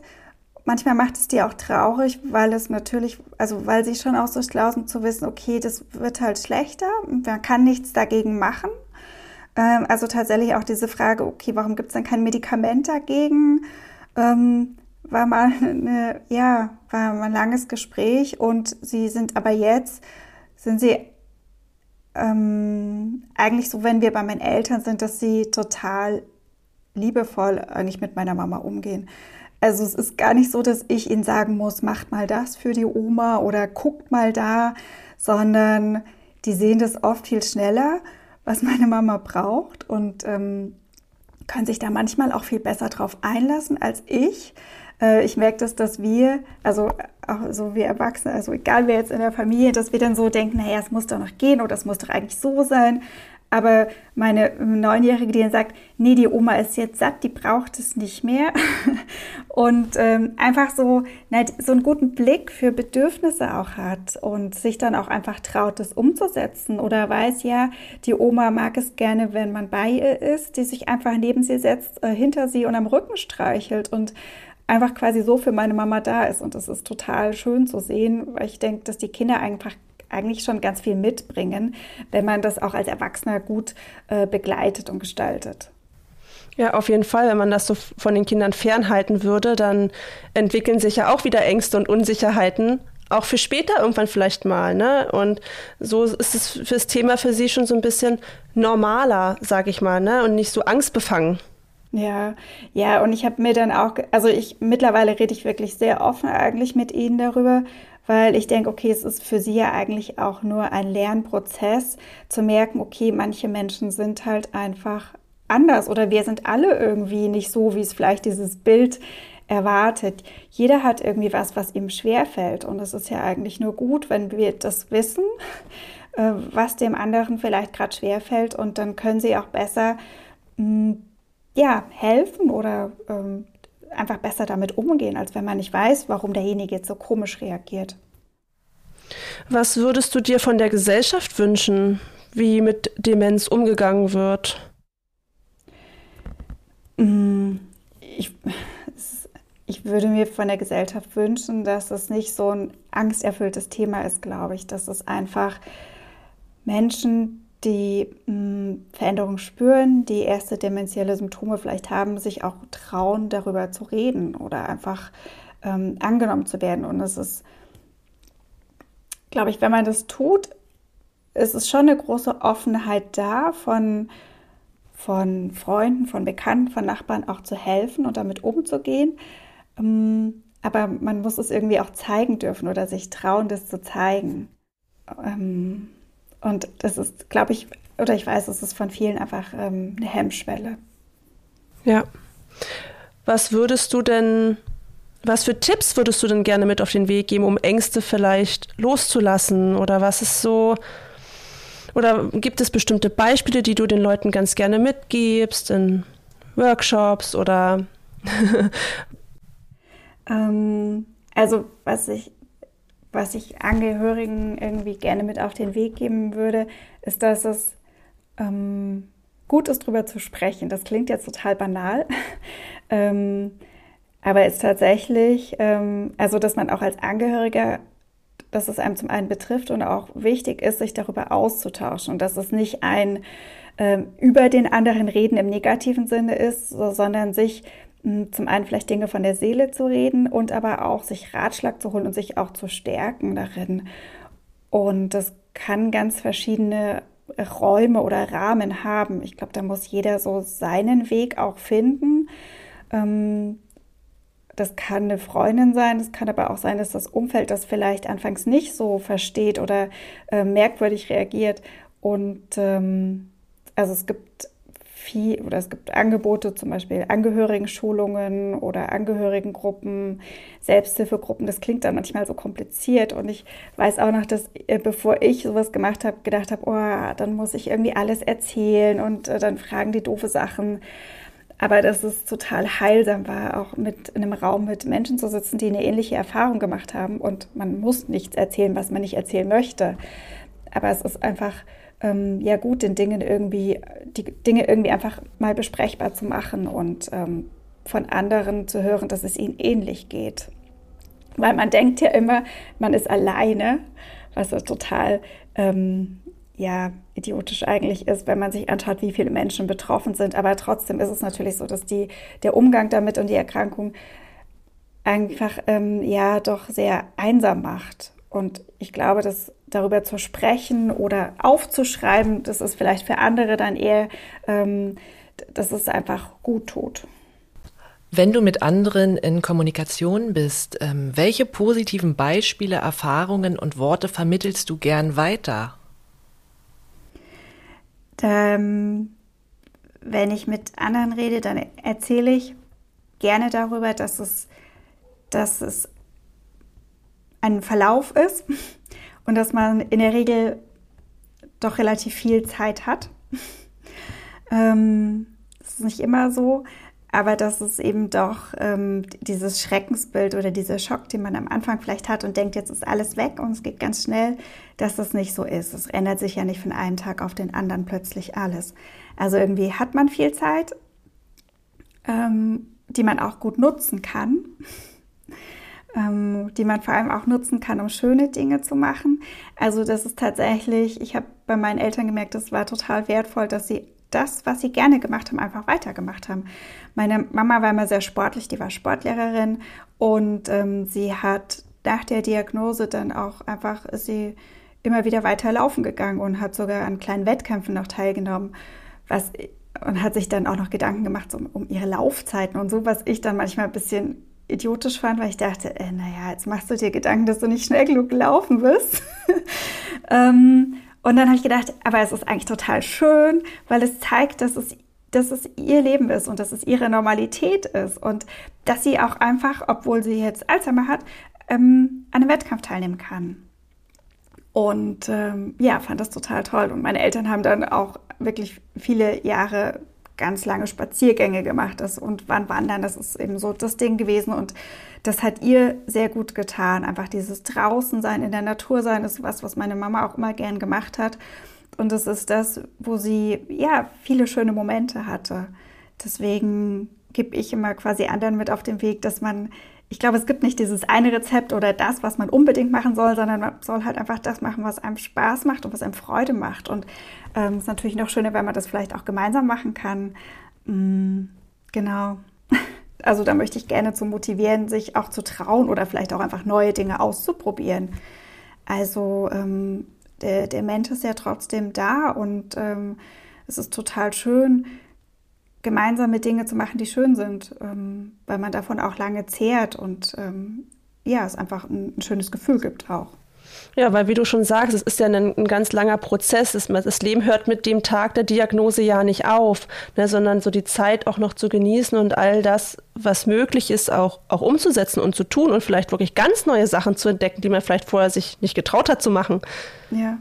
manchmal macht es die auch traurig, weil es natürlich, also weil sie schon auch so schlau sind zu wissen, okay, das wird halt schlechter, man kann nichts dagegen machen. Ähm, also tatsächlich auch diese Frage, okay, warum gibt es dann kein Medikament dagegen? Ähm, war mal eine, ja, war mal ein langes Gespräch und sie sind aber jetzt, sind sie ähm, eigentlich so, wenn wir bei meinen Eltern sind, dass sie total liebevoll eigentlich mit meiner Mama umgehen. Also es ist gar nicht so, dass ich ihnen sagen muss, macht mal das für die Oma oder guckt mal da, sondern die sehen das oft viel schneller, was meine Mama braucht und ähm, können sich da manchmal auch viel besser drauf einlassen als ich. Äh, ich merke das, dass wir, also auch so wir Erwachsene, also egal wer jetzt in der Familie, dass wir dann so denken, naja, es muss doch noch gehen oder es muss doch eigentlich so sein. Aber meine Neunjährige, die dann sagt, nee, die Oma ist jetzt satt, die braucht es nicht mehr. und ähm, einfach so, na, so einen guten Blick für Bedürfnisse auch hat und sich dann auch einfach traut, das umzusetzen. Oder weiß ja, die Oma mag es gerne, wenn man bei ihr ist, die sich einfach neben sie setzt, äh, hinter sie und am Rücken streichelt und einfach quasi so für meine Mama da ist. Und das ist total schön zu sehen, weil ich denke, dass die Kinder einfach eigentlich schon ganz viel mitbringen, wenn man das auch als Erwachsener gut äh, begleitet und gestaltet. Ja, auf jeden Fall. Wenn man das so von den Kindern fernhalten würde, dann entwickeln sich ja auch wieder Ängste und Unsicherheiten, auch für später irgendwann vielleicht mal. Ne? Und so ist es fürs Thema für sie schon so ein bisschen normaler, sag ich mal, ne? und nicht so angstbefangen. Ja, ja, und ich habe mir dann auch, also ich mittlerweile rede ich wirklich sehr offen eigentlich mit ihnen darüber, weil ich denke, okay, es ist für sie ja eigentlich auch nur ein Lernprozess, zu merken, okay, manche Menschen sind halt einfach anders oder wir sind alle irgendwie nicht so, wie es vielleicht dieses Bild erwartet. Jeder hat irgendwie was, was ihm schwerfällt und es ist ja eigentlich nur gut, wenn wir das wissen, äh, was dem anderen vielleicht gerade schwerfällt und dann können sie auch besser mm, ja, helfen oder ähm, einfach besser damit umgehen, als wenn man nicht weiß, warum derjenige jetzt so komisch reagiert. Was würdest du dir von der Gesellschaft wünschen, wie mit Demenz umgegangen wird? Mm, ich, ich würde mir von der Gesellschaft wünschen, dass es nicht so ein angsterfülltes Thema ist, glaube ich, dass es einfach Menschen, die mh, hm, Veränderungen spüren, die erste dementielle Symptome vielleicht haben, sich auch trauen, darüber zu reden oder einfach ähm, angenommen zu werden. Und es ist, glaube ich, wenn man das tut, ist es schon eine große Offenheit da von, von Freunden, von Bekannten, von Nachbarn auch zu helfen und damit umzugehen. Ähm, aber man muss es irgendwie auch zeigen dürfen oder sich trauen, das zu zeigen. Ähm, und das ist, glaube ich, oder ich weiß, es ist von vielen einfach ähm, eine Hemmschwelle. Ja. Was würdest du denn, was für Tipps würdest du denn gerne mit auf den Weg geben, um Ängste vielleicht loszulassen? Oder was ist so, oder gibt es bestimmte Beispiele, die du den Leuten ganz gerne mitgibst in Workshops oder? ähm, also was ich was ich Angehörigen irgendwie gerne mit auf den Weg geben würde, ist, dass es ähm, gut ist, darüber zu sprechen. Das klingt jetzt total banal, ähm, aber ist tatsächlich, ähm, also dass man auch als Angehöriger, dass es einem zum einen betrifft und auch wichtig ist, sich darüber auszutauschen und dass es nicht ein ähm, über den anderen reden im negativen Sinne ist, so, sondern sich zum einen vielleicht Dinge von der Seele zu reden und aber auch sich Ratschlag zu holen und sich auch zu stärken darin. Und das kann ganz verschiedene Räume oder Rahmen haben. Ich glaube, da muss jeder so seinen Weg auch finden. Ähm, das kann eine Freundin sein, es kann aber auch sein, dass das Umfeld das vielleicht anfangs nicht so versteht oder äh, merkwürdig reagiert. Und ähm, also es gibt viel oder es gibt Angebote, zum Beispiel Angehörigen-Schulungen oder Angehörigengruppen, Selbsthilfegruppen. Das klingt dann manchmal so kompliziert und ich weiß auch noch, dass äh, bevor ich sowas gemacht habe, gedacht habe, oh, dann muss ich irgendwie alles erzählen und äh, dann fragen die doofe Sachen. Aber dass es total heilsam war, auch mit in einem Raum mit Menschen zu sitzen, die eine ähnliche Erfahrung gemacht haben. Und man muss nichts erzählen, was man nicht erzählen möchte. Aber es ist einfach ähm, ja gut, den Dingen irgendwie, die Dinge irgendwie einfach mal besprechbar zu machen und ähm, von anderen zu hören, dass es ihnen ähnlich geht. Weil man denkt ja immer, man ist alleine, was ja total ähm, ja, idiotisch eigentlich ist, wenn man sich anschaut, wie viele Menschen betroffen sind. Aber trotzdem ist es natürlich so, dass die, der Umgang damit und die Erkrankung einfach ähm, ja doch sehr einsam macht. Und ich glaube, dass darüber zu sprechen oder aufzuschreiben, das ist vielleicht für andere dann eher, ähm, dass es einfach gut tut. Wenn du mit anderen in Kommunikation bist, ähm, welche positiven Beispiele, Erfahrungen und Worte vermittelst du gern weiter? Ähm, wenn ich mit anderen rede, dann erzähle ich gerne darüber, dass es, dass es ein Verlauf ist und dass man in der Regel doch relativ viel Zeit hat. ähm, das ist nicht immer so, aber dass es eben doch ähm, dieses Schreckensbild oder dieser Schock, den man am Anfang vielleicht hat und denkt, jetzt ist alles weg und es geht ganz schnell, dass das nicht so ist. Es ändert sich ja nicht von einem Tag auf den anderen plötzlich alles. Also irgendwie hat man viel Zeit, ähm, die man auch gut nutzen kann ähm, die man vor allem auch nutzen kann, um schöne Dinge zu machen. Also das ist tatsächlich, ich habe bei meinen Eltern gemerkt, es war total wertvoll, dass sie das, was sie gerne gemacht haben, einfach weitergemacht haben. Meine Mama war immer sehr sportlich, die war Sportlehrerin und ähm, sie hat nach der Diagnose dann auch einfach, sie immer wieder weiter laufen gegangen und hat sogar an kleinen Wettkämpfen noch teilgenommen, was und hat sich dann auch noch Gedanken gemacht um, um ihre Laufzeiten und so, was ich dann manchmal ein bisschen idiotisch fand, weil ich dachte, äh, naja, jetzt machst du dir Gedanken, dass du nicht schnell genug gelaufen bist. ähm, und dann habe ich gedacht, aber es ist eigentlich total schön, weil es zeigt, dass es, dass es ihr Leben ist und dass es ihre Normalität ist und dass sie auch einfach, obwohl sie jetzt Alzheimer hat, ähm, an einem Wettkampf teilnehmen kann. Und ähm, ja, fand das total toll. Und meine Eltern haben dann auch wirklich viele Jahre ganz lange Spaziergänge gemacht ist und wann wandern, das ist eben so das Ding gewesen und das hat ihr sehr gut getan. Einfach dieses draußen sein, in der Natur sein, ist was, was meine Mama auch immer gern gemacht hat. Und das ist das, wo sie ja viele schöne Momente hatte. Deswegen gebe ich immer quasi anderen mit auf den Weg, dass man ich glaube, es gibt nicht dieses eine Rezept oder das, was man unbedingt machen soll, sondern man soll halt einfach das machen, was einem Spaß macht und was einem Freude macht. Und es ähm, ist natürlich noch schöner, wenn man das vielleicht auch gemeinsam machen kann. Mm, genau. Also da möchte ich gerne zu motivieren, sich auch zu trauen oder vielleicht auch einfach neue Dinge auszuprobieren. Also ähm, der, der Mensch ist ja trotzdem da und ähm, es ist total schön, gemeinsame Dinge zu machen, die schön sind, ähm, weil man davon auch lange zehrt und ähm, ja, es einfach ein, ein, schönes Gefühl gibt auch. Ja, weil wie du schon sagst, es ist ja ein, ein ganz langer Prozess. Es, das Leben hört mit dem Tag der Diagnose ja nicht auf, ne, sondern so die Zeit auch noch zu genießen und all das, was möglich ist, auch, auch umzusetzen und zu tun und vielleicht wirklich ganz neue Sachen zu entdecken, die man vielleicht vorher sich nicht getraut hat zu machen. Ja.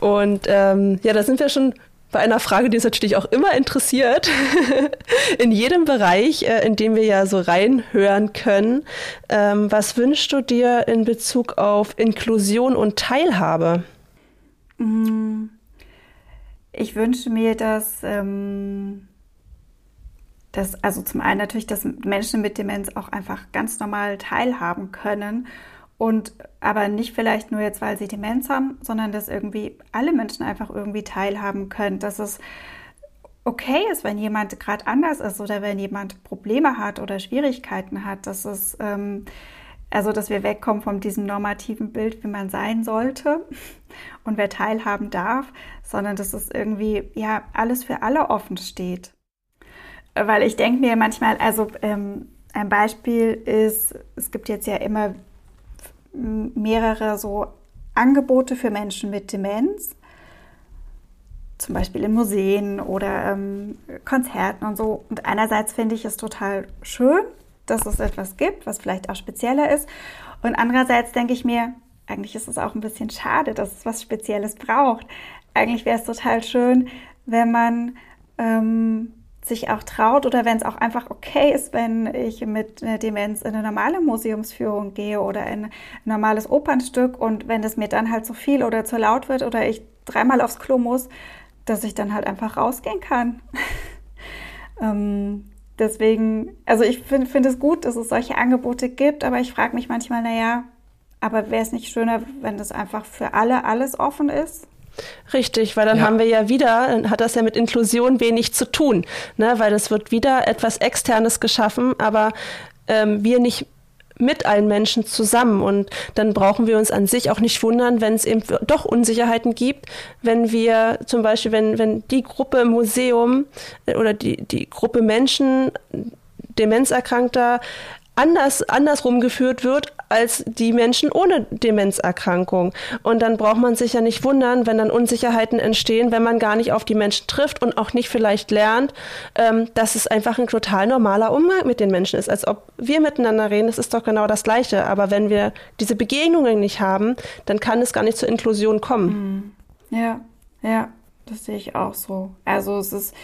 Und ähm, ja, da sind wir schon bei einer Frage, die uns natürlich auch immer interessiert, in jedem Bereich, äh, in dem wir ja so reinhören können. Ähm, was wünschst du dir in Bezug auf Inklusion und Teilhabe? Mm. Ich wünsche mir, dass, ähm, dass, also zum einen natürlich, dass Menschen mit Demenz auch einfach ganz normal teilhaben können und aber nicht vielleicht nur jetzt, weil sie Demenz haben, sondern dass irgendwie alle Menschen einfach irgendwie teilhaben können, dass es okay ist, wenn jemand gerade anders ist oder wenn jemand Probleme hat oder Schwierigkeiten hat, dass es ähm, also dass wir wegkommen von diesem normativen Bild, wie man sein sollte und wer teilhaben darf, sondern dass es irgendwie ja alles für alle offen steht. Weil ich denke mir manchmal, also ähm, ein Beispiel ist, es gibt jetzt ja immer mehrere so Angebote für Menschen mit Demenz, zum Beispiel in Museen oder ähm, Konzerten und so. Und einerseits finde ich es total schön, dass es etwas gibt, was vielleicht auch spezieller ist. Und andererseits denke ich mir, eigentlich ist es auch ein bisschen schade, dass es was Spezielles braucht. Eigentlich wäre es total schön, wenn man ähm, sich auch traut oder wenn es auch einfach okay ist, wenn ich mit einer Demenz in eine normale Museumsführung gehe oder in ein normales Opernstück und wenn es mir dann halt zu viel oder zu laut wird oder ich dreimal aufs Klo muss, dass ich dann halt einfach rausgehen kann. ähm, deswegen, also ich finde find es gut, dass es solche Angebote gibt, aber ich frage mich manchmal, naja, aber wäre es nicht schöner, wenn das einfach für alle alles offen ist? Richtig, weil dann ja. haben wir ja wieder, dann hat das ja mit Inklusion wenig zu tun, ne? weil es wird wieder etwas Externes geschaffen, aber ähm, wir nicht mit allen Menschen zusammen. Und dann brauchen wir uns an sich auch nicht wundern, wenn es eben doch Unsicherheiten gibt, wenn wir zum Beispiel, wenn, wenn die Gruppe im Museum äh, oder die, die Gruppe Menschen, Demenzerkrankter, anders, andersrum geführt wird als die Menschen ohne Demenzerkrankung. Und dann braucht man sich ja nicht wundern, wenn dann Unsicherheiten entstehen, wenn man gar nicht auf die Menschen trifft und auch nicht vielleicht lernt, ähm, dass es einfach ein total normaler Umgang mit den Menschen ist. Als ob wir miteinander reden, das ist doch genau das Gleiche. Aber wenn wir diese Begegnungen nicht haben, dann kann es gar nicht zur Inklusion kommen. Mhm. Ja, ja, das sehe ich auch so. Also es ist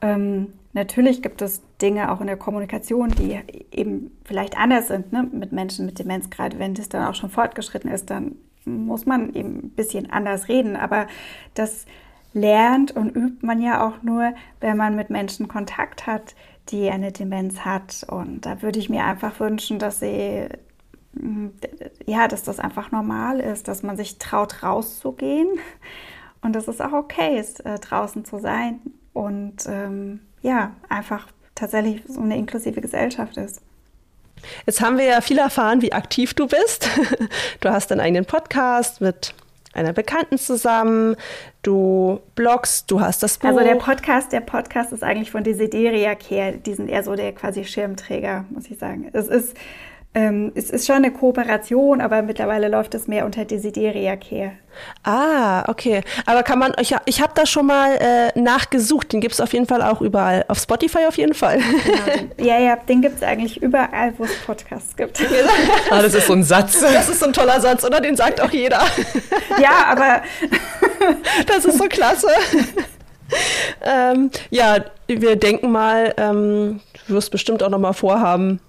ähm, natürlich gibt es Dinge auch in der Kommunikation, die eben vielleicht anders sind ne, mit Menschen mit Demenz. Gerade wenn das dann auch schon fortgeschritten ist, dann muss man eben ein bisschen anders reden. Aber das lernt und übt man ja auch nur, wenn man mit Menschen Kontakt hat, die eine Demenz hat. Und da würde ich mir einfach wünschen, dass sie ja, dass das einfach normal ist, dass man sich traut, rauszugehen und dass es auch okay ist, äh, draußen zu sein und ähm, ja, einfach tatsächlich so eine inklusive Gesellschaft ist. Jetzt haben wir ja viel erfahren, wie aktiv du bist. Du hast deinen eigenen Podcast mit einer Bekannten zusammen, du bloggst, du hast das Buch. Also der Podcast, der Podcast ist eigentlich von Desideria Care, die sind eher so der quasi Schirmträger, muss ich sagen. Es ist ähm, es ist schon eine Kooperation, aber mittlerweile läuft es mehr unter Desideria Care. Ah, okay. Aber kann man, ich, ich habe da schon mal äh, nachgesucht. Den gibt es auf jeden Fall auch überall. Auf Spotify auf jeden Fall. Genau, ja, ja, den gibt es eigentlich überall, wo es Podcasts gibt. ah, das ist so ein Satz. Das ist so ein toller Satz, oder? Den sagt auch jeder. ja, aber das ist so klasse. ähm, ja, wir denken mal, ähm, du wirst bestimmt auch noch mal vorhaben,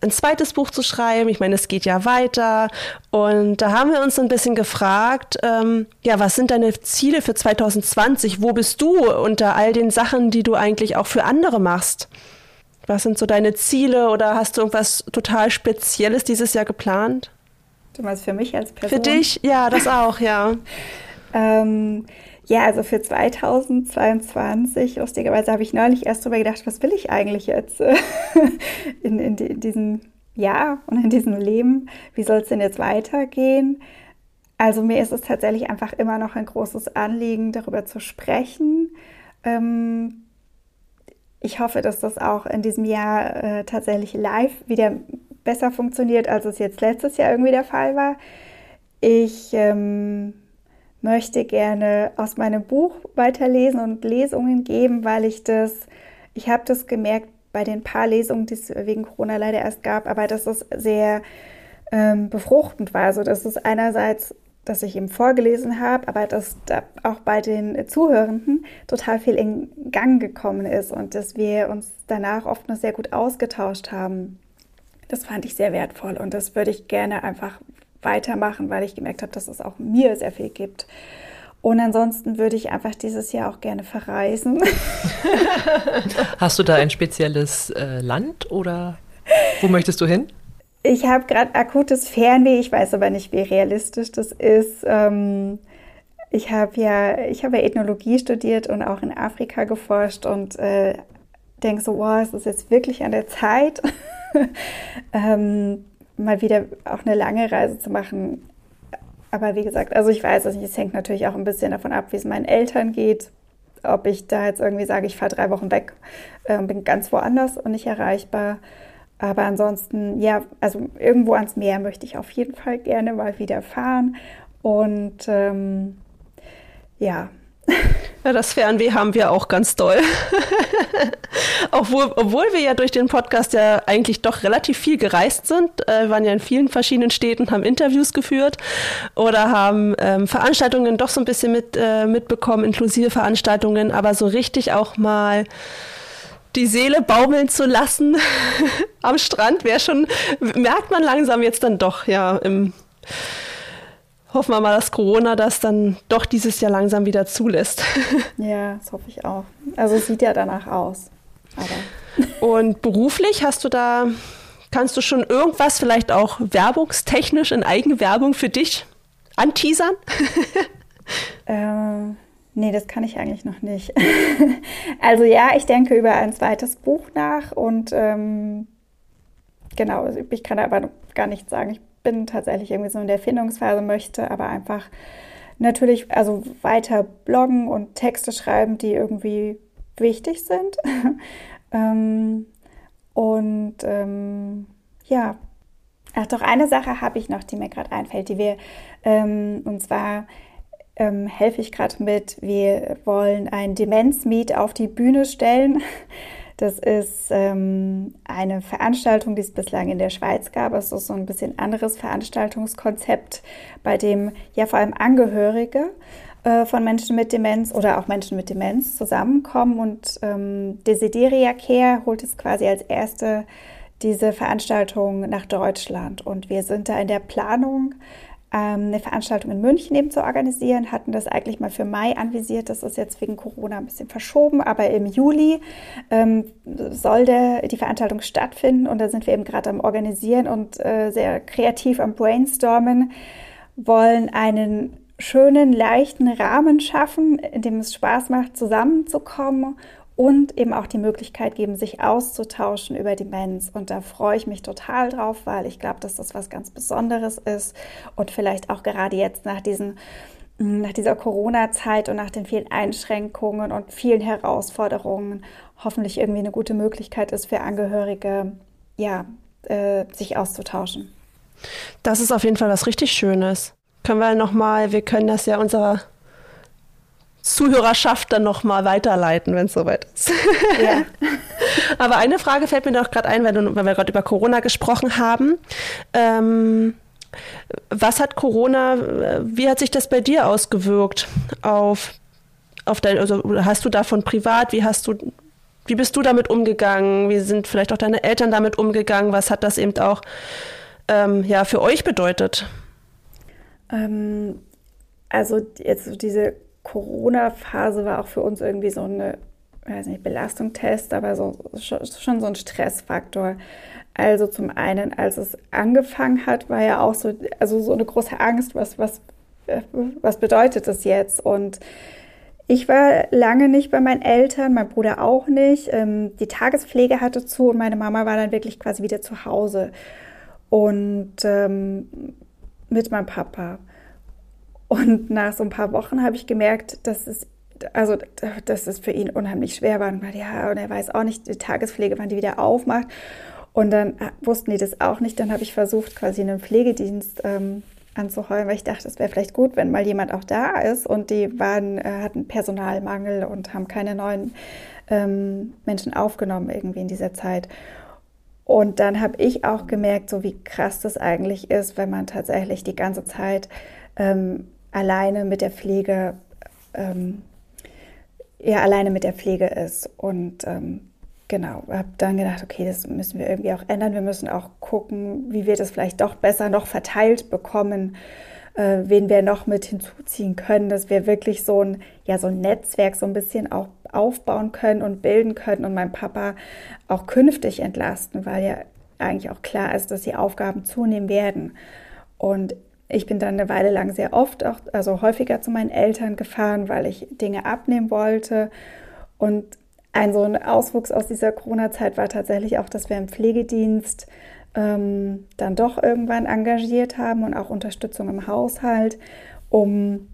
ein zweites Buch zu schreiben. Ich meine, es geht ja weiter. Und da haben wir uns ein bisschen gefragt, ähm, ja, was sind deine Ziele für 2020? Wo bist du unter all den Sachen, die du eigentlich auch für andere machst? Was sind so deine Ziele oder hast du irgendwas total Spezielles dieses Jahr geplant? Du meinst für mich als Person? Für dich? Ja, das auch, ja. ähm, ja, also für 2022, lustigerweise habe ich neulich erst darüber gedacht, was will ich eigentlich jetzt äh, in, in, in diesem Jahr und in diesem Leben? Wie soll es denn jetzt weitergehen? Also mir ist es tatsächlich einfach immer noch ein großes Anliegen, darüber zu sprechen. Ähm, ich hoffe, dass das auch in diesem Jahr äh, tatsächlich live wieder besser funktioniert, als es jetzt letztes Jahr irgendwie der Fall war. Ich ähm, möchte gerne aus meinem Buch weiterlesen und Lesungen geben, weil ich das, ich habe das gemerkt bei den paar Lesungen, die es wegen Corona leider erst gab, aber dass es sehr ähm, befruchtend war. Also dass es einerseits, dass ich eben vorgelesen habe, aber dass da auch bei den Zuhörenden total viel in Gang gekommen ist und dass wir uns danach oft noch sehr gut ausgetauscht haben. Das fand ich sehr wertvoll und das würde ich gerne einfach weitermachen, weil ich gemerkt habe, dass es auch mir sehr viel gibt. Und ansonsten würde ich einfach dieses Jahr auch gerne verreisen. Hast du da ein spezielles äh, Land oder wo möchtest du hin? Ich habe gerade akutes Fernweh, ich weiß aber nicht, wie realistisch das ist. Ähm, ich habe ja, ich habe ja Ethnologie studiert und auch in Afrika geforscht und äh, denke so, wow, es ist jetzt wirklich an der Zeit. ähm, mal wieder auch eine lange Reise zu machen. Aber wie gesagt, also ich weiß es nicht, es hängt natürlich auch ein bisschen davon ab, wie es meinen Eltern geht. Ob ich da jetzt irgendwie sage, ich fahre drei Wochen weg, äh, bin ganz woanders und nicht erreichbar. Aber ansonsten, ja, also irgendwo ans Meer möchte ich auf jeden Fall gerne mal wieder fahren. Und ähm, ja, ja, das Fernweh haben wir auch ganz doll. obwohl, obwohl wir ja durch den Podcast ja eigentlich doch relativ viel gereist sind. Äh, waren ja in vielen verschiedenen Städten, haben Interviews geführt oder haben ähm, Veranstaltungen doch so ein bisschen mit, äh, mitbekommen, inklusive Veranstaltungen, aber so richtig auch mal die Seele baumeln zu lassen am Strand wäre schon, merkt man langsam jetzt dann doch, ja, im hoffen wir mal, dass Corona das dann doch dieses Jahr langsam wieder zulässt. Ja, das hoffe ich auch. Also es sieht ja danach aus. Aber. Und beruflich hast du da, kannst du schon irgendwas vielleicht auch werbungstechnisch in Eigenwerbung für dich anteasern? äh, nee, das kann ich eigentlich noch nicht. also ja, ich denke über ein zweites Buch nach und ähm, genau, ich kann aber gar nicht sagen, ich bin tatsächlich irgendwie so in der Findungsphase, möchte aber einfach natürlich also weiter bloggen und Texte schreiben, die irgendwie wichtig sind. ähm, und ähm, ja, ach doch, eine Sache habe ich noch, die mir gerade einfällt, die wir, ähm, und zwar ähm, helfe ich gerade mit, wir wollen ein Demenz-Meet auf die Bühne stellen. Das ist ähm, eine Veranstaltung, die es bislang in der Schweiz gab. Es ist so ein bisschen anderes Veranstaltungskonzept, bei dem ja vor allem Angehörige äh, von Menschen mit Demenz oder auch Menschen mit Demenz zusammenkommen. Und ähm, Desideria Care holt es quasi als erste diese Veranstaltung nach Deutschland. Und wir sind da in der Planung eine Veranstaltung in München eben zu organisieren, hatten das eigentlich mal für Mai anvisiert. Das ist jetzt wegen Corona ein bisschen verschoben, aber im Juli ähm, soll die Veranstaltung stattfinden. Und da sind wir eben gerade am Organisieren und äh, sehr kreativ am Brainstormen, wollen einen schönen, leichten Rahmen schaffen, in dem es Spaß macht, zusammenzukommen und eben auch die Möglichkeit geben, sich auszutauschen über Demenz. Und da freue ich mich total drauf, weil ich glaube, dass das was ganz Besonderes ist und vielleicht auch gerade jetzt nach diesen nach dieser Corona-Zeit und nach den vielen Einschränkungen und vielen Herausforderungen hoffentlich irgendwie eine gute Möglichkeit ist für Angehörige, ja, äh, sich auszutauschen. Das ist auf jeden Fall was richtig Schönes. Können wir nochmal, wir können das ja unserer Zuhörerschaft dann nochmal weiterleiten, wenn es soweit ist. Ja. Aber eine Frage fällt mir noch gerade ein, weil, weil wir gerade über Corona gesprochen haben. Ähm, was hat Corona, wie hat sich das bei dir ausgewirkt auf, auf dein, also hast du davon privat, wie hast du, wie bist du damit umgegangen? Wie sind vielleicht auch deine Eltern damit umgegangen? Was hat das eben auch ähm, ja, für euch bedeutet? Ähm, also jetzt diese Corona-Phase war auch für uns irgendwie so eine, weiß nicht, Belastungstest, aber so, schon so ein Stressfaktor. Also zum einen, als es angefangen hat, war ja auch so, also so eine große Angst, was, was, was bedeutet das jetzt? Und ich war lange nicht bei meinen Eltern, mein Bruder auch nicht. Ähm, die Tagespflege hatte zu und meine Mama war dann wirklich quasi wieder zu Hause. Und ähm, mit meinem Papa. Und nach so ein paar Wochen habe ich gemerkt, dass es also dass es für ihn unheimlich schwer war. Und ja, und er weiß auch nicht, die Tagespflege, wann die wieder aufmacht. Und dann äh, wussten die das auch nicht. Dann habe ich versucht, quasi einen Pflegedienst ähm, anzuheuern, weil ich dachte, es wäre vielleicht gut, wenn mal jemand auch da ist. Und die waren, äh, hatten Personalmangel und haben keine neuen ähm, Menschen aufgenommen irgendwie in dieser Zeit. Und dann habe ich auch gemerkt, so wie krass das eigentlich ist, wenn man tatsächlich die ganze Zeit ähm, alleine mit der Pflege, ähm, ja, alleine mit der Pflege ist. Und ähm, genau, habe dann gedacht, okay, das müssen wir irgendwie auch ändern. Wir müssen auch gucken, wie wir das vielleicht doch besser noch verteilt bekommen, äh, wen wir noch mit hinzuziehen können, dass wir wirklich so ein, ja, so ein Netzwerk so ein bisschen auch aufbauen können und bilden können und meinen Papa auch künftig entlasten, weil ja eigentlich auch klar ist, dass die Aufgaben zunehmen werden. Und ich bin dann eine Weile lang sehr oft, auch, also häufiger zu meinen Eltern gefahren, weil ich Dinge abnehmen wollte. Und ein so ein Auswuchs aus dieser Corona-Zeit war tatsächlich auch, dass wir im Pflegedienst ähm, dann doch irgendwann engagiert haben und auch Unterstützung im Haushalt, um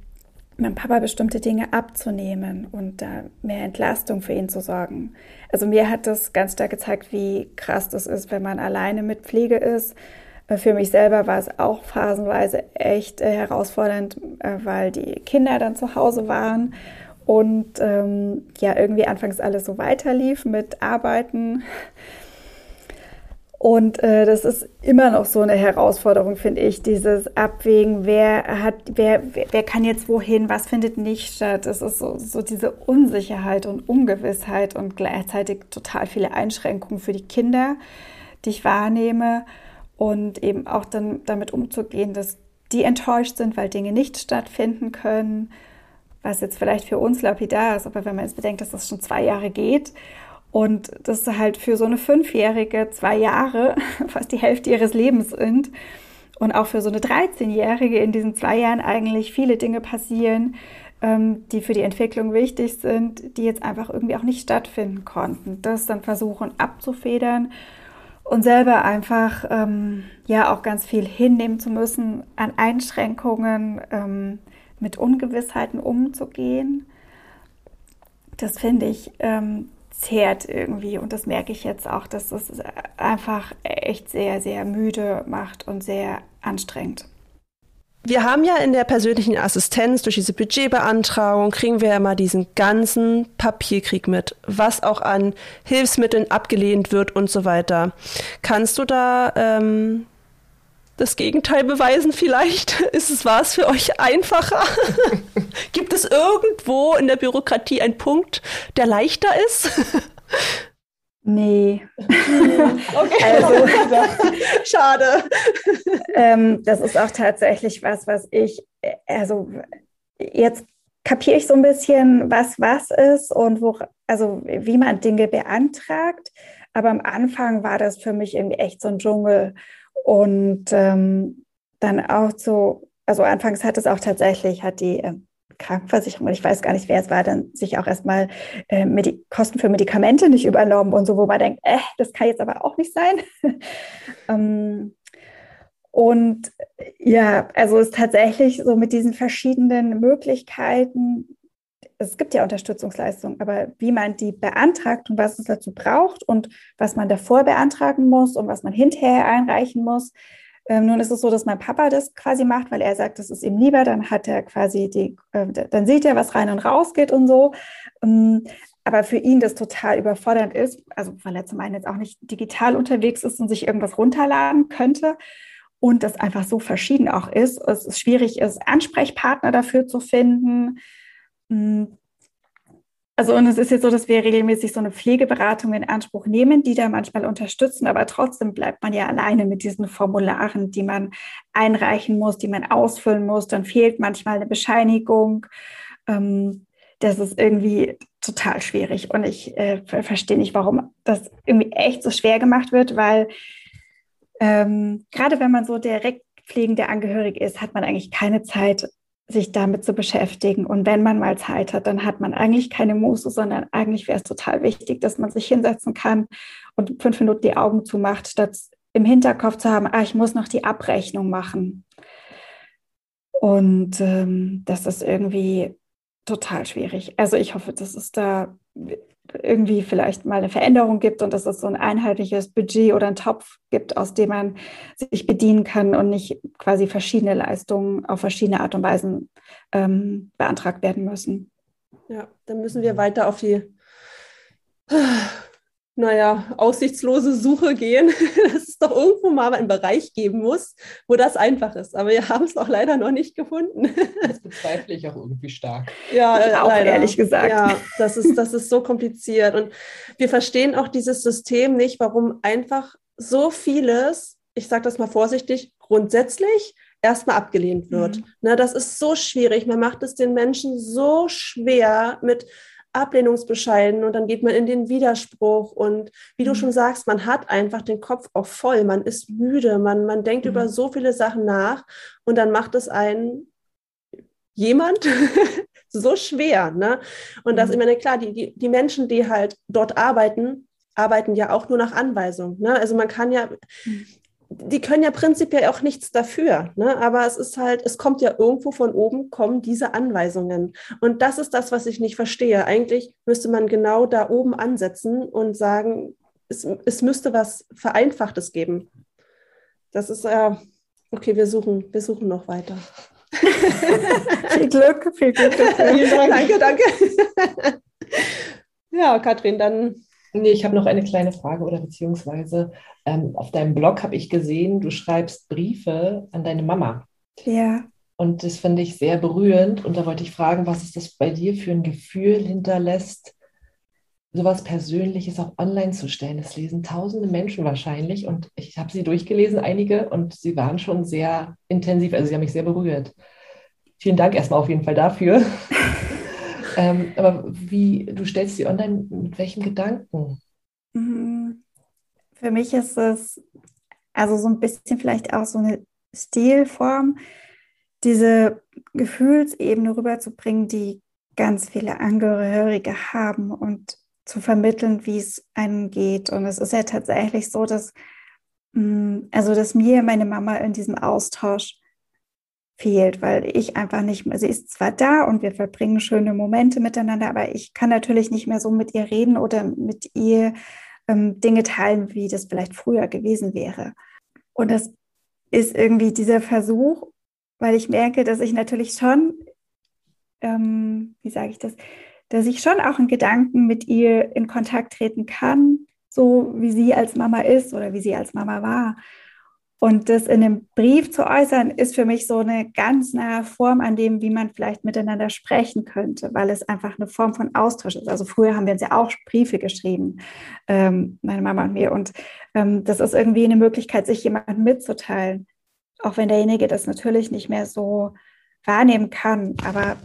meinem Papa bestimmte Dinge abzunehmen und da mehr Entlastung für ihn zu sorgen. Also mir hat das ganz stark gezeigt, wie krass das ist, wenn man alleine mit Pflege ist für mich selber war es auch phasenweise echt äh, herausfordernd, äh, weil die Kinder dann zu Hause waren und ähm, ja irgendwie anfangs alles so weiterlief mit Arbeiten. Und äh, das ist immer noch so eine Herausforderung, finde ich, dieses Abwägen, wer hat, wer, wer, kann jetzt wohin, was findet nicht statt. Es ist so, so diese Unsicherheit und Ungewissheit und gleichzeitig total viele Einschränkungen für die Kinder, die ich wahrnehme und eben auch dann damit umzugehen, dass die enttäuscht sind, weil Dinge nicht stattfinden können, was jetzt vielleicht für uns lapidar ist, aber wenn man jetzt bedenkt, dass das schon zwei Jahre geht und das halt für so eine Fünfjährige zwei Jahre fast die Hälfte ihres Lebens sind und auch für so eine 13-Jährige in diesen zwei Jahren eigentlich viele Dinge passieren, ähm, die für die Entwicklung wichtig sind, die jetzt einfach irgendwie auch nicht stattfinden konnten. Das dann versuchen abzufedern und selber einfach ähm, ja auch ganz viel hinnehmen zu müssen an Einschränkungen, ähm, mit Ungewissheiten umzugehen. Das finde ich ähm, zehrt irgendwie und das merke ich jetzt auch, dass das einfach echt sehr, sehr müde macht und sehr anstrengend. Wir haben ja in der persönlichen Assistenz durch diese Budgetbeantragung kriegen wir ja immer diesen ganzen Papierkrieg mit, was auch an Hilfsmitteln abgelehnt wird und so weiter. Kannst du da ähm, das Gegenteil beweisen vielleicht? Ist es, war es für euch einfacher? Gibt es irgendwo in der Bürokratie einen Punkt, der leichter ist? Nee. okay. Also, schade. Ähm, das ist auch tatsächlich was, was ich, also jetzt kapiere ich so ein bisschen, was was ist und wo, also wie man Dinge beantragt. Aber am Anfang war das für mich irgendwie echt so ein Dschungel. Und ähm, dann auch so, also anfangs hat es auch tatsächlich, hat die äh, Krankenversicherung, ich weiß gar nicht, wer es war, dann sich auch erstmal äh, Medi Kosten für Medikamente nicht übernommen und so, wo man denkt, äh, das kann jetzt aber auch nicht sein. ähm, und ja, also es ist tatsächlich so mit diesen verschiedenen Möglichkeiten, es gibt ja Unterstützungsleistungen, aber wie man die beantragt und was es dazu braucht und was man davor beantragen muss und was man hinterher einreichen muss, ähm, nun ist es so, dass mein Papa das quasi macht, weil er sagt, das ist ihm lieber. Dann hat er quasi die, äh, dann sieht er, was rein und raus geht und so. Ähm, aber für ihn das total überfordernd ist, also weil er zum einen jetzt auch nicht digital unterwegs ist und sich irgendwas runterladen könnte und das einfach so verschieden auch ist. Es ist schwierig ist, Ansprechpartner dafür zu finden. Hm, also und es ist jetzt so, dass wir regelmäßig so eine Pflegeberatung in Anspruch nehmen, die da manchmal unterstützen, aber trotzdem bleibt man ja alleine mit diesen Formularen, die man einreichen muss, die man ausfüllen muss. Dann fehlt manchmal eine Bescheinigung. Ähm, das ist irgendwie total schwierig und ich äh, verstehe nicht, warum das irgendwie echt so schwer gemacht wird, weil ähm, gerade wenn man so direkt pflegende Angehörig ist, hat man eigentlich keine Zeit, sich damit zu beschäftigen. Und wenn man mal Zeit hat, dann hat man eigentlich keine Muße, sondern eigentlich wäre es total wichtig, dass man sich hinsetzen kann und fünf Minuten die Augen zumacht, statt im Hinterkopf zu haben, ah, ich muss noch die Abrechnung machen. Und ähm, das ist irgendwie total schwierig. Also ich hoffe, dass es da irgendwie vielleicht mal eine Veränderung gibt und dass es so ein einheitliches Budget oder einen Topf gibt, aus dem man sich bedienen kann und nicht quasi verschiedene Leistungen auf verschiedene Art und Weisen ähm, beantragt werden müssen. Ja, dann müssen wir weiter auf die naja, aussichtslose Suche gehen, es doch irgendwo mal einen Bereich geben muss, wo das einfach ist. Aber wir haben es auch leider noch nicht gefunden. Das bezweifle ich auch irgendwie stark. Ja, ich auch leider. ehrlich gesagt. Ja, das ist, das ist so kompliziert. Und wir verstehen auch dieses System nicht, warum einfach so vieles, ich sage das mal vorsichtig, grundsätzlich erstmal abgelehnt wird. Mhm. Na, das ist so schwierig. Man macht es den Menschen so schwer mit Ablehnungsbescheiden und dann geht man in den Widerspruch und wie du mhm. schon sagst, man hat einfach den Kopf auch voll, man ist müde, man, man denkt mhm. über so viele Sachen nach und dann macht es einen jemand so schwer. Ne? Und das, mhm. ich meine, klar, die, die, die Menschen, die halt dort arbeiten, arbeiten ja auch nur nach Anweisung. Ne? Also man kann ja, mhm die können ja prinzipiell auch nichts dafür, ne? aber es ist halt, es kommt ja irgendwo von oben, kommen diese Anweisungen. Und das ist das, was ich nicht verstehe. Eigentlich müsste man genau da oben ansetzen und sagen, es, es müsste was Vereinfachtes geben. Das ist, äh, okay, wir suchen, wir suchen noch weiter. viel Glück, viel Glück. danke, danke. ja, Katrin, dann Nee, ich habe noch eine kleine Frage oder beziehungsweise ähm, auf deinem Blog habe ich gesehen, du schreibst Briefe an deine Mama. Ja. Und das finde ich sehr berührend. Und da wollte ich fragen, was ist das bei dir für ein Gefühl hinterlässt, sowas Persönliches auch online zu stellen? Das lesen tausende Menschen wahrscheinlich. Und ich habe sie durchgelesen, einige, und sie waren schon sehr intensiv. Also sie haben mich sehr berührt. Vielen Dank erstmal auf jeden Fall dafür. Ähm, aber wie, du stellst sie online mit welchen Gedanken? Mhm. Für mich ist es also so ein bisschen vielleicht auch so eine Stilform, diese Gefühlsebene rüberzubringen, die ganz viele Angehörige haben und zu vermitteln, wie es einem geht. Und es ist ja tatsächlich so, dass mm, also dass mir meine Mama in diesem Austausch fehlt, weil ich einfach nicht mehr, sie ist zwar da und wir verbringen schöne Momente miteinander, aber ich kann natürlich nicht mehr so mit ihr reden oder mit ihr ähm, Dinge teilen, wie das vielleicht früher gewesen wäre. Und das ist irgendwie dieser Versuch, weil ich merke, dass ich natürlich schon, ähm, wie sage ich das, dass ich schon auch in Gedanken mit ihr in Kontakt treten kann, so wie sie als Mama ist oder wie sie als Mama war. Und das in einem Brief zu äußern, ist für mich so eine ganz nahe Form an dem, wie man vielleicht miteinander sprechen könnte, weil es einfach eine Form von Austausch ist. Also früher haben wir uns ja auch Briefe geschrieben, ähm, meine Mama und mir. Und ähm, das ist irgendwie eine Möglichkeit, sich jemandem mitzuteilen, auch wenn derjenige das natürlich nicht mehr so wahrnehmen kann. Aber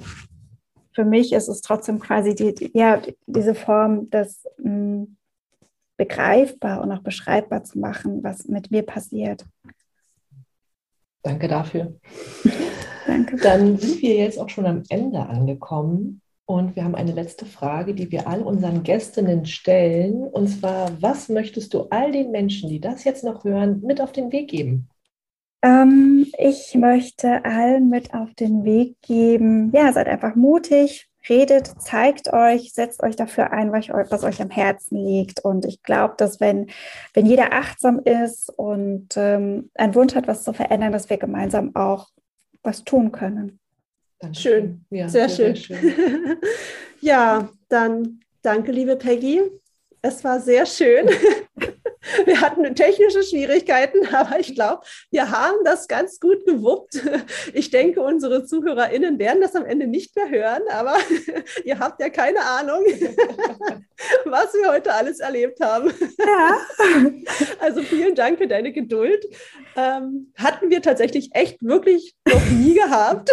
für mich ist es trotzdem quasi die, ja, diese Form, das mh, mm, begreifbar und auch beschreibbar zu machen, was mit mir passiert. Danke dafür. Danke. Dann sind wir jetzt auch schon am Ende angekommen und wir haben eine letzte Frage, die wir all unseren Gästinnen stellen. Und zwar, was möchtest du all den Menschen, die das jetzt noch hören, mit auf den Weg geben? Ähm, ich möchte allen mit auf den Weg geben, ja, seid einfach mutig, redet, zeigt euch, setzt euch dafür ein, was euch, was euch am Herzen liegt. Und ich glaube, dass wenn, wenn jeder achtsam ist und ähm, einen Wunsch hat, was zu verändern, dass wir gemeinsam auch was tun können. Schön, ja, sehr, sehr, schön. Sehr schön. ja, dann danke, liebe Peggy. Es war sehr schön. Wir hatten technische Schwierigkeiten, aber ich glaube, wir haben das ganz gut gewuppt. Ich denke, unsere ZuhörerInnen werden das am Ende nicht mehr hören, aber ihr habt ja keine Ahnung, was wir heute alles erlebt haben. Ja. Also vielen Dank für deine Geduld. Ähm, hatten wir tatsächlich echt wirklich noch nie gehabt.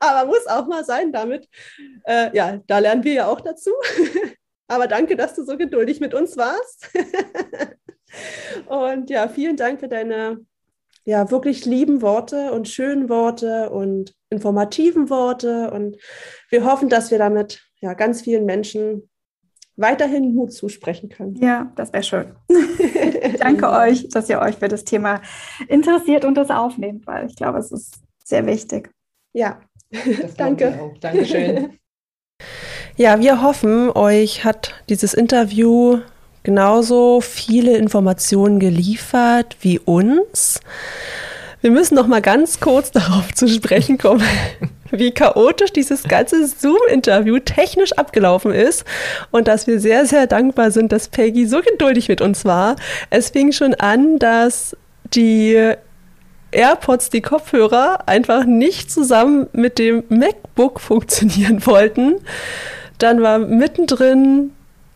aber muss auch mal sein damit. Äh, ja, da lernen wir ja auch dazu. Aber danke, dass du so geduldig mit uns warst. und ja, vielen Dank für deine ja, wirklich lieben Worte und schönen Worte und informativen Worte. Und wir hoffen, dass wir damit ja, ganz vielen Menschen weiterhin Mut zusprechen können. Ja, das wäre schön. Danke euch, dass ihr euch für das Thema interessiert und das aufnehmt, weil ich glaube, es ist sehr wichtig. Ja, danke. Dankeschön. Ja, wir hoffen, euch hat dieses Interview genauso viele Informationen geliefert wie uns. Wir müssen noch mal ganz kurz darauf zu sprechen kommen, wie chaotisch dieses ganze Zoom-Interview technisch abgelaufen ist und dass wir sehr, sehr dankbar sind, dass Peggy so geduldig mit uns war. Es fing schon an, dass die AirPods, die Kopfhörer, einfach nicht zusammen mit dem MacBook funktionieren wollten. Dann war mittendrin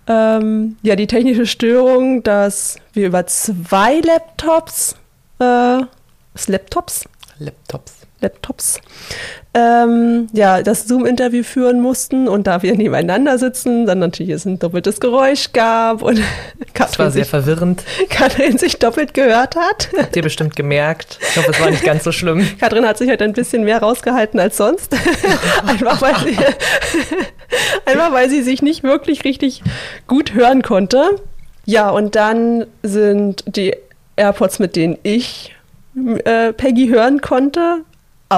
ähm, ja die technische Störung, dass wir über zwei Laptops, äh, Laptops, Laptops, Laptops, ähm, ja, das Zoom-Interview führen mussten und da wir nebeneinander sitzen, dann natürlich es ein doppeltes Geräusch gab und Katrin das war sehr sich, verwirrend. Katrin sich doppelt gehört hat. Habt ihr bestimmt gemerkt. Ich hoffe, es war nicht ganz so schlimm. Katrin hat sich halt ein bisschen mehr rausgehalten als sonst. einfach, weil sie, einfach weil sie sich nicht wirklich richtig gut hören konnte. Ja, und dann sind die AirPods, mit denen ich äh, Peggy hören konnte,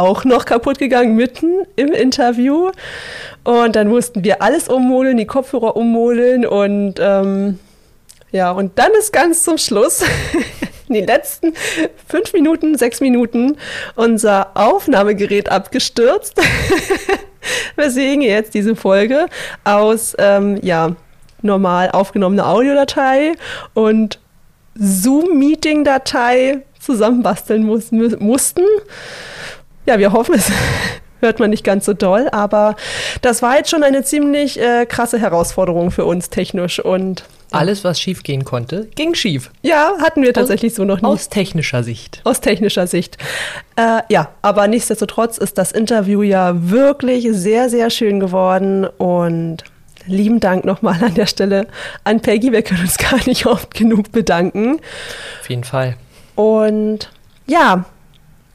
auch noch kaputt gegangen mitten im Interview. Und dann mussten wir alles ummodeln, die Kopfhörer ummodeln und ähm, ja, und dann ist ganz zum Schluss, in den letzten fünf Minuten, sechs Minuten, unser Aufnahmegerät abgestürzt. Weswegen jetzt diese Folge aus, ähm, ja, normal aufgenommene Audiodatei und Zoom-Meeting-Datei zusammenbasteln muss, mussten. Ja, wir hoffen, es hört man nicht ganz so doll, aber das war jetzt schon eine ziemlich äh, krasse Herausforderung für uns technisch und alles, was schief gehen konnte, ging schief. Ja, hatten wir tatsächlich aus, so noch nie. Aus technischer Sicht. Aus technischer Sicht. Äh, ja, aber nichtsdestotrotz ist das Interview ja wirklich sehr, sehr schön geworden und lieben Dank nochmal an der Stelle an Peggy. Wir können uns gar nicht oft genug bedanken. Auf jeden Fall. Und ja,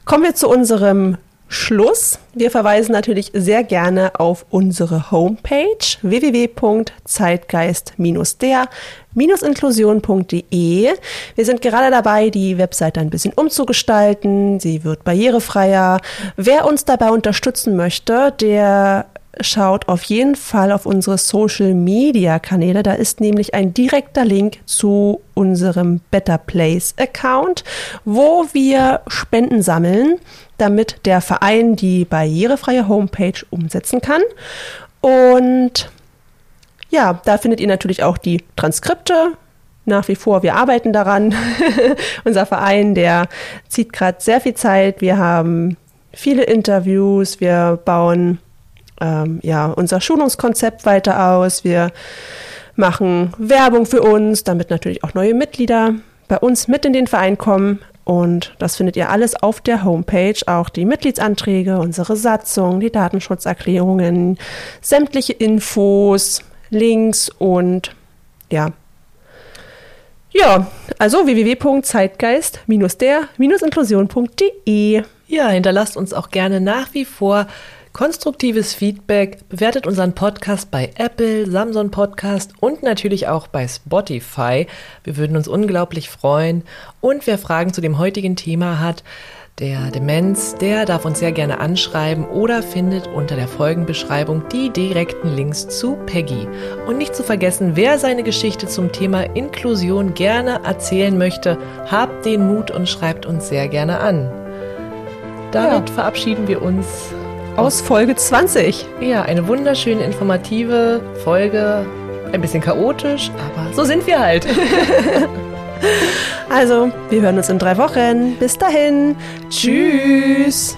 Kommen wir zu unserem Schluss. Wir verweisen natürlich sehr gerne auf unsere Homepage www.zeitgeist-der-inklusion.de. Wir sind gerade dabei, die Webseite ein bisschen umzugestalten. Sie wird barrierefreier. Wer uns dabei unterstützen möchte, der schaut auf jeden Fall auf unsere Social Media Kanäle. Da ist nämlich ein direkter Link zu unserem Better Place Account, wo wir Spenden sammeln, damit der Verein die barrierefreie Homepage umsetzen kann. Und ja, da findet ihr natürlich auch die Transkripte. Nach wie vor, wir arbeiten daran. Unser Verein, der zieht gerade sehr viel Zeit. Wir haben viele Interviews, wir bauen ähm, ja, unser Schulungskonzept weiter aus. Wir machen Werbung für uns, damit natürlich auch neue Mitglieder bei uns mit in den Verein kommen. Und das findet ihr alles auf der Homepage, auch die Mitgliedsanträge, unsere Satzung, die Datenschutzerklärungen, sämtliche Infos, Links und ja. Ja, also www.zeitgeist-der-inklusion.de. Ja, hinterlasst uns auch gerne nach wie vor konstruktives Feedback, bewertet unseren Podcast bei Apple, Samsung Podcast und natürlich auch bei Spotify. Wir würden uns unglaublich freuen. Und wer Fragen zu dem heutigen Thema hat, der Demenz, der darf uns sehr gerne anschreiben oder findet unter der Folgenbeschreibung die direkten Links zu Peggy. Und nicht zu vergessen, wer seine Geschichte zum Thema Inklusion gerne erzählen möchte, habt den Mut und schreibt uns sehr gerne an. Damit ja. verabschieden wir uns aus Folge 20. Ja, eine wunderschöne, informative Folge. Ein bisschen chaotisch, aber so sind wir halt. also, wir hören uns in drei Wochen. Bis dahin. Tschüss.